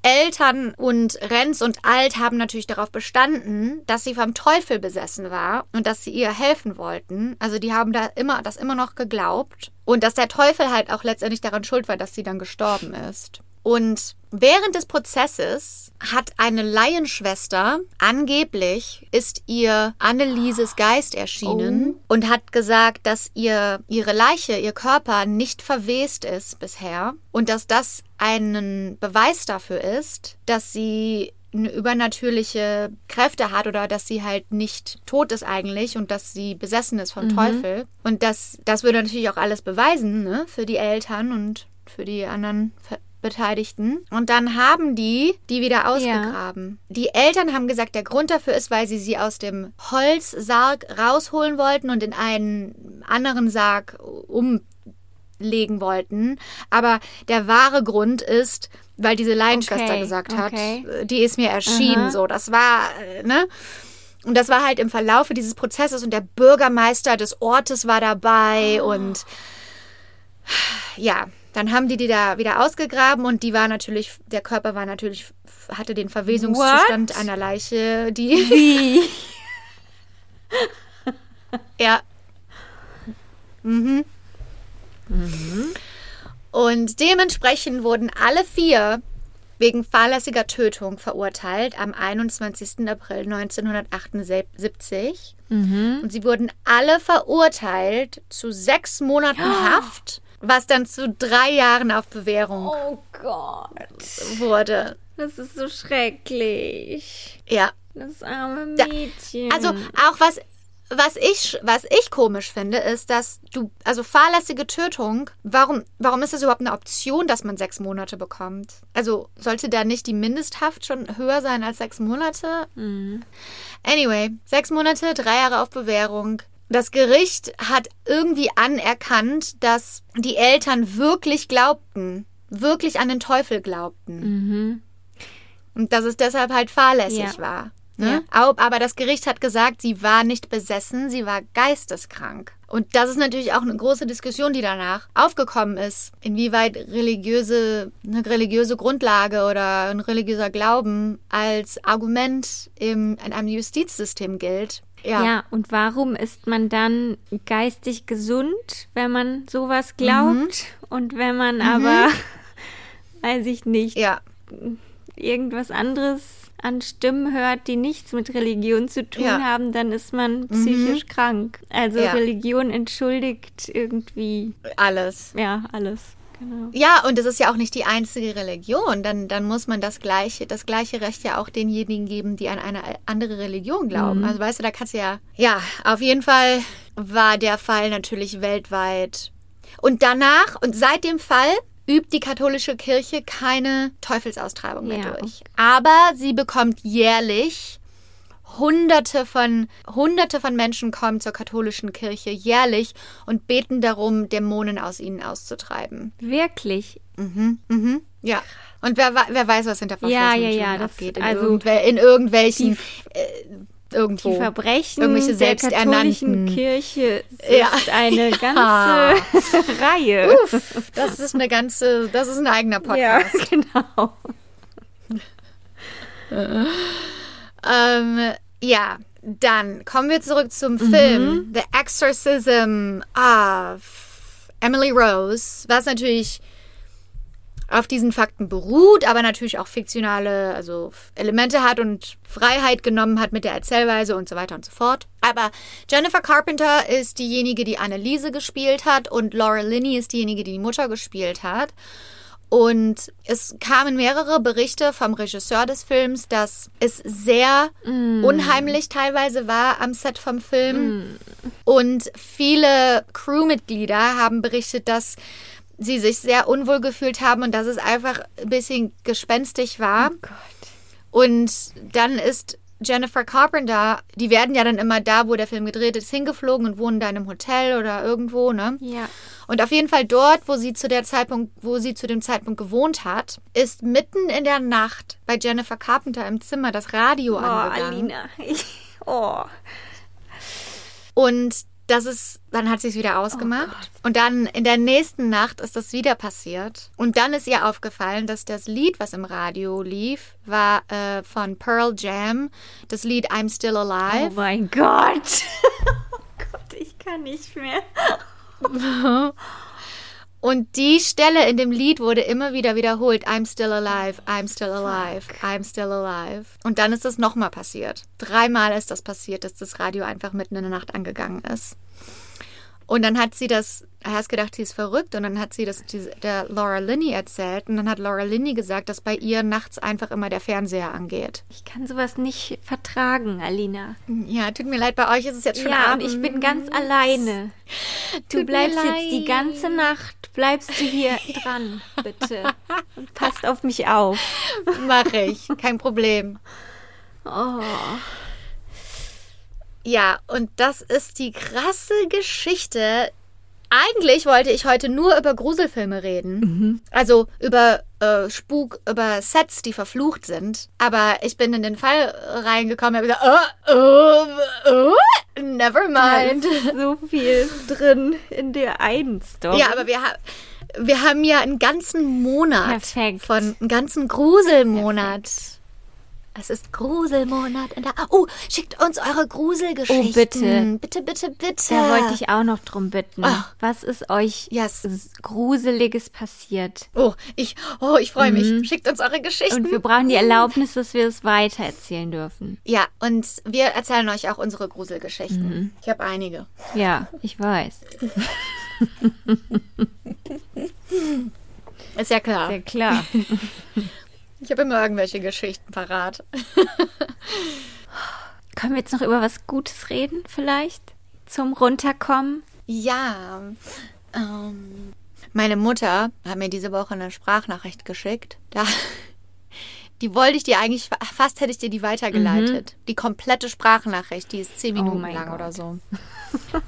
Eltern und Renz und Alt haben natürlich darauf bestanden, dass sie vom Teufel besessen war und dass sie ihr helfen wollten. Also die haben da immer das immer noch geglaubt und dass der Teufel halt auch letztendlich daran schuld war, dass sie dann gestorben ist. Und während des Prozesses hat eine Laienschwester, angeblich ist ihr Annelieses Geist erschienen und hat gesagt, dass ihr ihre Leiche, ihr Körper nicht verwest ist bisher und dass das einen Beweis dafür ist, dass sie eine übernatürliche Kräfte hat oder dass sie halt nicht tot ist eigentlich und dass sie besessen ist vom Teufel. Und das, das würde natürlich auch alles beweisen, ne, für die Eltern und für die anderen Beteiligten. Und dann haben die die wieder ausgegraben. Die Eltern haben gesagt, der Grund dafür ist, weil sie sie aus dem Holzsarg rausholen wollten und in einen anderen Sarg umlegen wollten. Aber der wahre Grund ist, weil diese Laienschwester Okay, gesagt okay. hat, die ist mir erschienen. Aha. So, das war, äh, ne? Und das war halt im Verlaufe dieses Prozesses und der Bürgermeister des Ortes war dabei und ja, dann haben die die da wieder ausgegraben und die war natürlich, der Körper war natürlich, hatte den Verwesungszustand What? einer Leiche, die, Wie? ja. Mhm. Und dementsprechend wurden alle vier wegen fahrlässiger Tötung verurteilt am 21. April 1978. Und sie wurden alle verurteilt zu sechs Monaten Haft, was dann zu drei Jahren auf Bewährung Oh Gott. wurde. Das ist so schrecklich. Ja. Das arme Mädchen. Also auch was, was ich, was ich komisch finde, ist, dass du, also fahrlässige Tötung, warum, warum ist es überhaupt eine Option, dass man sechs Monate bekommt? Also sollte da nicht die Mindesthaft schon höher sein als sechs Monate? Anyway, sechs Monate, drei Jahre auf Bewährung. Das Gericht hat irgendwie anerkannt, dass die Eltern wirklich glaubten, wirklich an den Teufel glaubten. Und dass es deshalb halt fahrlässig Ja. war. Ne? Au- Aber das Gericht hat gesagt, sie war nicht besessen, sie war geisteskrank. Und das ist natürlich auch eine große Diskussion, die danach aufgekommen ist. Inwieweit religiöse, eine religiöse Grundlage oder ein religiöser Glauben als Argument im, in einem Justizsystem gilt. Ja. Ja, und warum ist man dann geistig gesund, wenn man sowas glaubt? Mhm. Und wenn man aber, weiß ich nicht, Ja. irgendwas anderes an Stimmen hört, die nichts mit Religion zu tun Ja. Mhm. haben, dann ist man psychisch krank. Also Ja. Religion entschuldigt irgendwie, Alles. ja, alles. Genau. Ja, und es ist ja auch nicht die einzige Religion. Dann, dann muss man das gleiche, das gleiche Recht ja auch denjenigen geben, die an eine andere Religion glauben. Also weißt du, da kannst du ja. Ja, auf jeden Fall war der Fall natürlich weltweit. Und danach und seit dem Fall übt die katholische Kirche keine Teufelsaustreibung mehr Ja. durch. Aber sie bekommt jährlich Hunderte von, Hunderte von Menschen kommen zur katholischen Kirche jährlich und beten darum, Dämonen aus ihnen auszutreiben. Wirklich. Mhm, mhm, ja. Und wer, wer weiß, was hinter Ja, verschlossenen ja, ja, Türen das- abgeht. In, also irgendwel, in irgendwelchen, äh, irgendwo. Die Verbrechen Irgendwelche der selbsternannten- katholischen Kirche Ja. ist eine Ja. ganze Reihe. Uff, das ist eine ganze, das ist ein eigener Ja, Podcast. genau. Ähm, ja, dann kommen wir zurück zum Mhm. Film The Exorcism of Emily Rose, was natürlich auf diesen Fakten beruht, aber natürlich auch fiktionale also Elemente hat und Freiheit genommen hat mit der Erzählweise und so weiter und so fort. Aber Jennifer Carpenter ist diejenige, die Anneliese gespielt hat und Laura Linney ist diejenige, die die Mutter gespielt hat. Und es kamen mehrere Berichte vom Regisseur des Films, dass es sehr unheimlich teilweise war am Set vom Film. Und viele Crewmitglieder haben berichtet, dass sie sich sehr unwohl gefühlt haben und dass es einfach ein bisschen gespenstig war. Und dann ist Jennifer Carpenter, die werden ja dann immer da, wo der Film gedreht ist, hingeflogen und wohnen da in einem Hotel oder irgendwo, ne? Ja. Und auf jeden Fall dort, wo sie zu der Zeitpunkt, wo sie zu dem Zeitpunkt gewohnt hat, ist mitten in der Nacht bei Jennifer Carpenter im Zimmer das Radio Oh, angegangen. Alina. Ich, oh. Und das ist, dann hat sie es wieder ausgemacht. und dann in der nächsten Nacht ist das wieder passiert. Und dann ist ihr aufgefallen, dass das Lied, was im Radio lief, war äh, von Pearl Jam, das Lied I'm Still oh Alive. mein Gott. Oh Gott, ich kann nicht mehr. Und die Stelle in dem Lied wurde immer wieder wiederholt. I'm still alive, I'm still alive, I'm still alive. Und dann ist es nochmal passiert. Dreimal ist das passiert, dass das Radio einfach mitten in der Nacht angegangen ist. Und dann hat sie das, er hat gedacht, sie ist verrückt. Und dann hat sie das diese- der Laura Linney erzählt. Und dann hat Laura Linney gesagt, dass bei ihr nachts einfach immer der Fernseher angeht. Ich kann sowas nicht vertragen, Alina. Ja, tut mir leid, bei euch ist es jetzt schon Ja, und abends. ich bin ganz alleine. Du Tut bleibst jetzt die ganze Nacht, bleibst du hier dran, bitte. Und passt auf mich auf. Mach ich, kein Problem. Oh. Ja, und das ist die krasse Geschichte. Eigentlich wollte ich heute nur über Gruselfilme reden. Also über äh, Spuk, über Sets, die verflucht sind. Aber ich bin in den Fall reingekommen und habe gesagt, oh, oh, oh, never mind. So viel drin in der einen Story. Ja, aber wir, ha wir haben ja einen ganzen Monat Perfekt. von einen ganzen Gruselmonat. Es ist Gruselmonat in der. Oh, schickt uns eure Gruselgeschichten. Oh, bitte. Bitte, bitte, bitte. Da wollte ich auch noch drum bitten. Ach. Was ist euch Yes. Gruseliges passiert? Oh, ich, oh, ich freue mich. Schickt uns eure Geschichten. Und wir brauchen die Erlaubnis, dass wir es weitererzählen dürfen. ja, und wir erzählen euch auch unsere Gruselgeschichten. Ich habe einige. Ja, ich weiß. Ist ja klar. Sehr klar. Ich habe immer irgendwelche Geschichten parat. Können wir jetzt noch über was Gutes reden, vielleicht? Zum Runterkommen? Ja. Ähm, meine Mutter hat mir diese Woche eine Sprachnachricht geschickt. Da, die wollte ich dir eigentlich, fast hätte ich dir die weitergeleitet. Die komplette Sprachnachricht, die ist zehn Minuten mein lang Gott. oder so.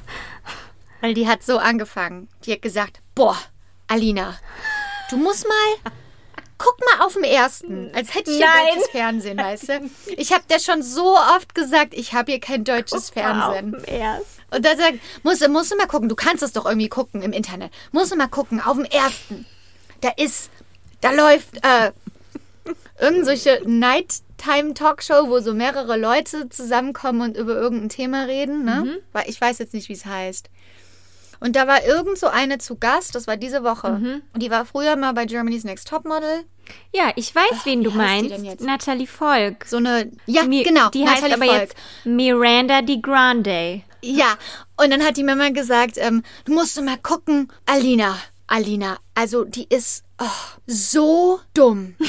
Weil die hat so angefangen. Die hat gesagt, boah, Alina, du musst mal, guck mal auf den ersten, als hätte ich hier Nein. deutsches Fernsehen, weißt du? Ich habe dir schon so oft gesagt, ich habe hier kein deutsches Fernsehen. Erst. Und dann sagt, musst, du- musst du mal gucken, du kannst es doch irgendwie gucken im Internet. Musst du mal gucken, auf dem ersten. Da ist, da läuft, äh, irgend solche Nighttime-Talkshow, wo so mehrere Leute zusammenkommen und über irgendein Thema reden. Ne? Weil Ich weiß jetzt nicht, wie es heißt. Und da war irgend so eine zu Gast, das war diese Woche. Und die war früher mal bei Germany's Next Topmodel. Ja, ich weiß, wen du heißt meinst. Natalie Volk. So eine, ja, Mi- genau, Die heißt Natalie aber Volk. jetzt Miranda Di Grande. Ja, und dann hat die Mama gesagt, ähm, du musst mal gucken, Alina, Alina, also die ist oh, so dumm.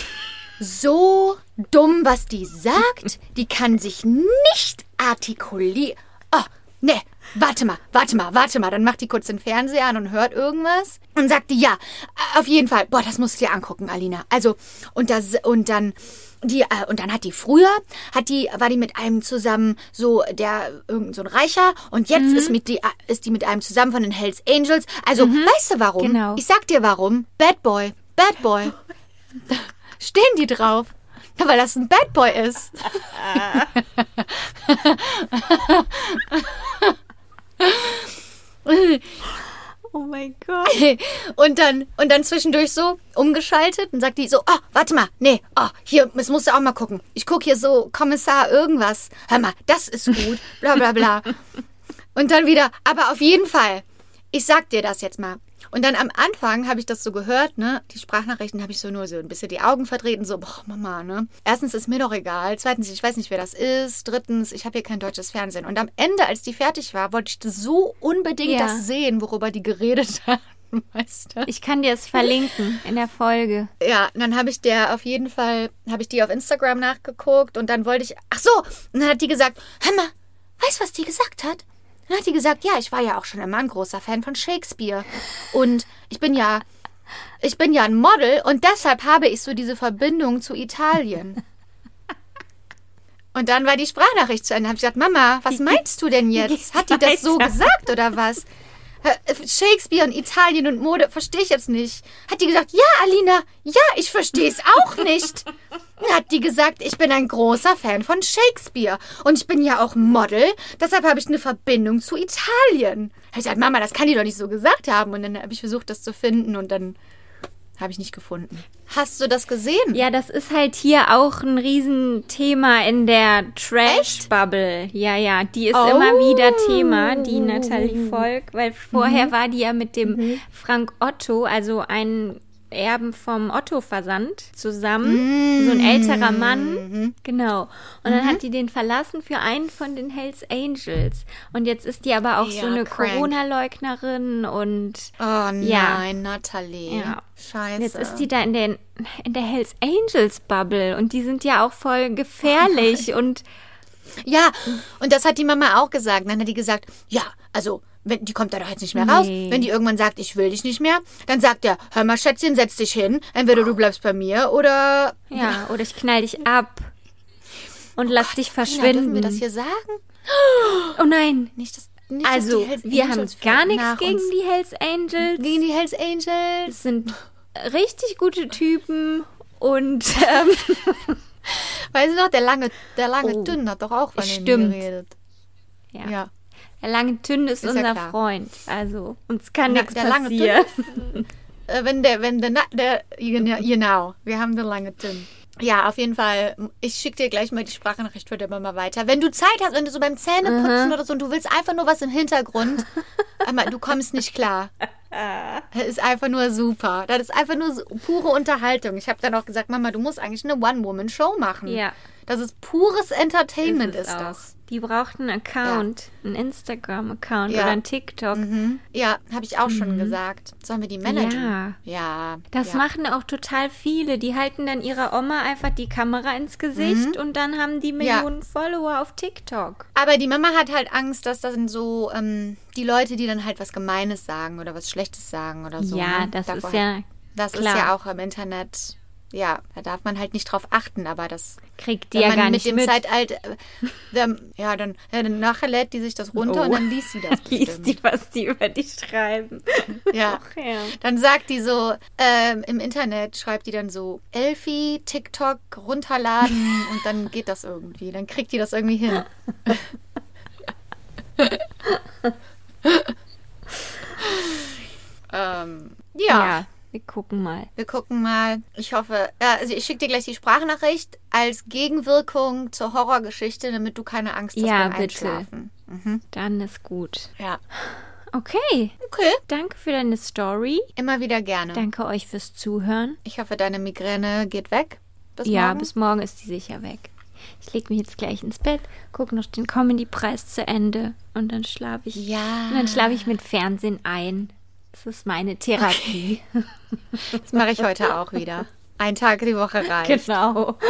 So dumm, was die sagt. Die kann sich nicht artikulieren. Oh, ne, warte mal, warte mal, warte mal. Dann macht die kurz den Fernseher an und hört irgendwas. Und sagt die, ja, auf jeden Fall, boah, das musst du dir angucken, Alina. Also, und, das, und dann... Die, äh, und dann hat die früher, hat die, war die mit einem zusammen, so der, irgend so ein Reicher, und jetzt ist, mit die, äh, ist die mit einem zusammen von den Hells Angels. Also, weißt du warum? Genau. Ich sag dir warum. Bad Boy. Bad Boy. Stehen die drauf? Ja, weil das ein Bad Boy ist. Oh mein Gott. Und dann, und dann zwischendurch so umgeschaltet und sagt die so, oh, warte mal, nee, oh, hier, das musst du auch mal gucken. Ich gucke hier so Kommissar irgendwas. Hör mal, das ist gut, bla bla bla. Und dann wieder, aber auf jeden Fall, ich sag dir das jetzt mal. Und dann am Anfang habe ich das so gehört, ne? Die Sprachnachrichten habe ich so nur so ein bisschen die Augen verdreht und so, boah, Mama, ne? Erstens ist mir doch egal. Zweitens, ich weiß nicht, wer das ist. Drittens, ich habe hier kein deutsches Fernsehen. Und am Ende, als die fertig war, wollte ich so unbedingt Ja. das sehen, worüber die geredet hat. Weißt du? Ich kann dir es verlinken in der Folge. Ja, dann habe ich der auf jeden Fall, habe ich die auf Instagram nachgeguckt und dann wollte ich, ach so, und dann hat die gesagt, hör mal, weißt du, was die gesagt hat? Dann hat die gesagt, ja, ich war ja auch schon immer ein großer Fan von Shakespeare und ich bin ja, ich bin ja ein Model und deshalb habe ich so diese Verbindung zu Italien. Und dann war die Sprachnachricht zu Ende. Habe ich gesagt, Mama, was meinst du denn jetzt? Hat die das so gesagt oder was? Äh, Shakespeare und Italien und Mode verstehe ich jetzt nicht. Hat die gesagt, ja, Alina, ja, ich verstehe es auch nicht. Hat die gesagt, ich bin ein großer Fan von Shakespeare und ich bin ja auch Model, deshalb habe ich eine Verbindung zu Italien. Hab ich gesagt, Mama, das kann die doch nicht so gesagt haben. Und dann habe ich versucht, das zu finden und dann habe ich nicht gefunden. Hast du das gesehen? Ja, das ist halt hier auch ein Riesenthema in der Trash-Bubble. Ja, ja, die ist Oh. immer wieder Thema, die Nathalie Volk, weil vorher Mhm. war die ja mit dem Frank Otto, also ein Erben vom Otto-Versand zusammen. So ein älterer Mhm. Mann. Genau. Und dann hat die den verlassen für einen von den Hells Angels. Und jetzt ist die aber auch Ja, so eine. Corona-Leugnerin und Oh nein, Ja. Nathalie. Ja. Scheiße. Jetzt ist die da in der, in der Hells Angels Bubble und die sind ja auch voll gefährlich und Ja, und das hat die Mama auch gesagt. Dann hat die gesagt, ja, also, wenn, die kommt da doch jetzt nicht mehr raus. Nee. Wenn die irgendwann sagt, ich will dich nicht mehr, dann sagt er, hör mal, Schätzchen, setz dich hin. Entweder du bleibst bei mir oder... ja, oder ich knall dich ab und lass dich Tina, dürfen verschwinden. wir das hier sagen? Oh nein. Nicht, dass, nicht, Also, wir haben gar nichts gegen uns- die Hells Angels. gegen die Hells Angels. Das sind richtig gute Typen und ähm, Weißt du noch, der lange, der lange Oh. Dünn hat doch auch von Stimmt. geredet. ja. Ja. Der lange Tünn ist, Ist ja unser klar. Freund. Also, uns kann nichts der lange passieren. Äh, wenn der, wenn der, der, genau, wir haben den lange Tim. Ja, auf jeden Fall. Ich schicke dir gleich mal die Sprachnachricht für der Mama weiter. Wenn du Zeit hast, wenn du so beim Zähneputzen oder so und du willst einfach nur was im Hintergrund, aber du kommst nicht klar. Das ist einfach nur super. Das ist einfach nur so pure Unterhaltung. Ich habe dann auch gesagt, Mama, du musst eigentlich eine One-Woman-Show machen. Ja. Das ist pures Entertainment, ist, auch. das. Die braucht einen Account, einen Instagram-Account Ja. oder einen TikTok. Ja, habe ich auch schon gesagt. Sollen wir die managen? Ja. Ja. Das ja. machen auch total viele. Die halten dann ihrer Oma einfach die Kamera ins Gesicht und dann haben die Mhm. Ja. Millionen Follower auf TikTok. Aber die Mama hat halt Angst, dass das sind so ähm, die Leute, die dann halt was Gemeines sagen oder was Schlechtes sagen oder so. ja, ne? das Davor- ist ja Das klar. ist ja auch im Internet. Ja, da darf man halt nicht drauf achten, aber das. kriegt die ja gar mit nicht dem mit. Zeitalter. äh, Dann, ja, dann, ja, dann nachher lädt die sich das runter Oh. und dann liest sie das. Liest bestimmt. die, was die über dich schreiben. Ja. Ach, ja. Dann sagt die so, ähm, im Internet schreibt die dann so, Elfi, TikTok runterladen und dann geht das irgendwie. Dann kriegt die das irgendwie hin. ähm, ja. Ja. Wir gucken mal. Wir gucken mal. Ich hoffe, ja, also ich schicke dir gleich die Sprachnachricht als Gegenwirkung zur Horrorgeschichte, damit du keine Angst hast Ja, beim bitte. Einschlafen. Mhm. Dann ist gut. Ja. Okay. Okay. Danke für deine Story. Immer wieder gerne. Danke euch fürs Zuhören. Ich hoffe, deine Migräne geht weg. Bis ja, morgen. bis morgen ist die sicher weg. Ich lege mich jetzt gleich ins Bett, gucke noch den Comedy-Preis zu Ende und dann schlafe ich. Ja. Und dann schlafe ich mit Fernsehen ein. Das ist meine Therapie. Das mache ich heute auch wieder. Ein Tag die Woche reicht. Genau.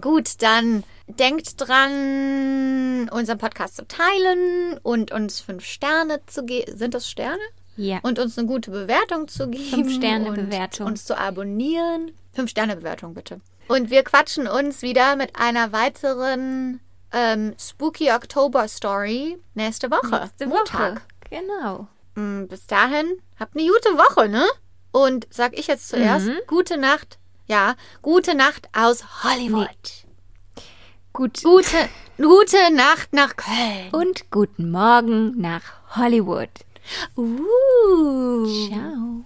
Gut, dann denkt dran, unseren Podcast zu teilen und uns fünf Sterne zu geben. Sind das Sterne? Ja. Und uns eine gute Bewertung zu geben. Fünf-Sterne-Bewertung. Und uns zu abonnieren. Fünf-Sterne-Bewertung, bitte. Und wir quatschen uns wieder mit einer weiteren ähm, Spooky Oktober Story nächste Woche. Nächste Montag. Woche. Genau. Mm, Bis dahin, habt eine gute Woche, ne? Und sag ich jetzt zuerst, Mhm. gute Nacht. Ja, gute Nacht aus Hollywood. Gut. Gute, gute Nacht nach Köln. Und guten Morgen nach Hollywood. Uh. Ciao.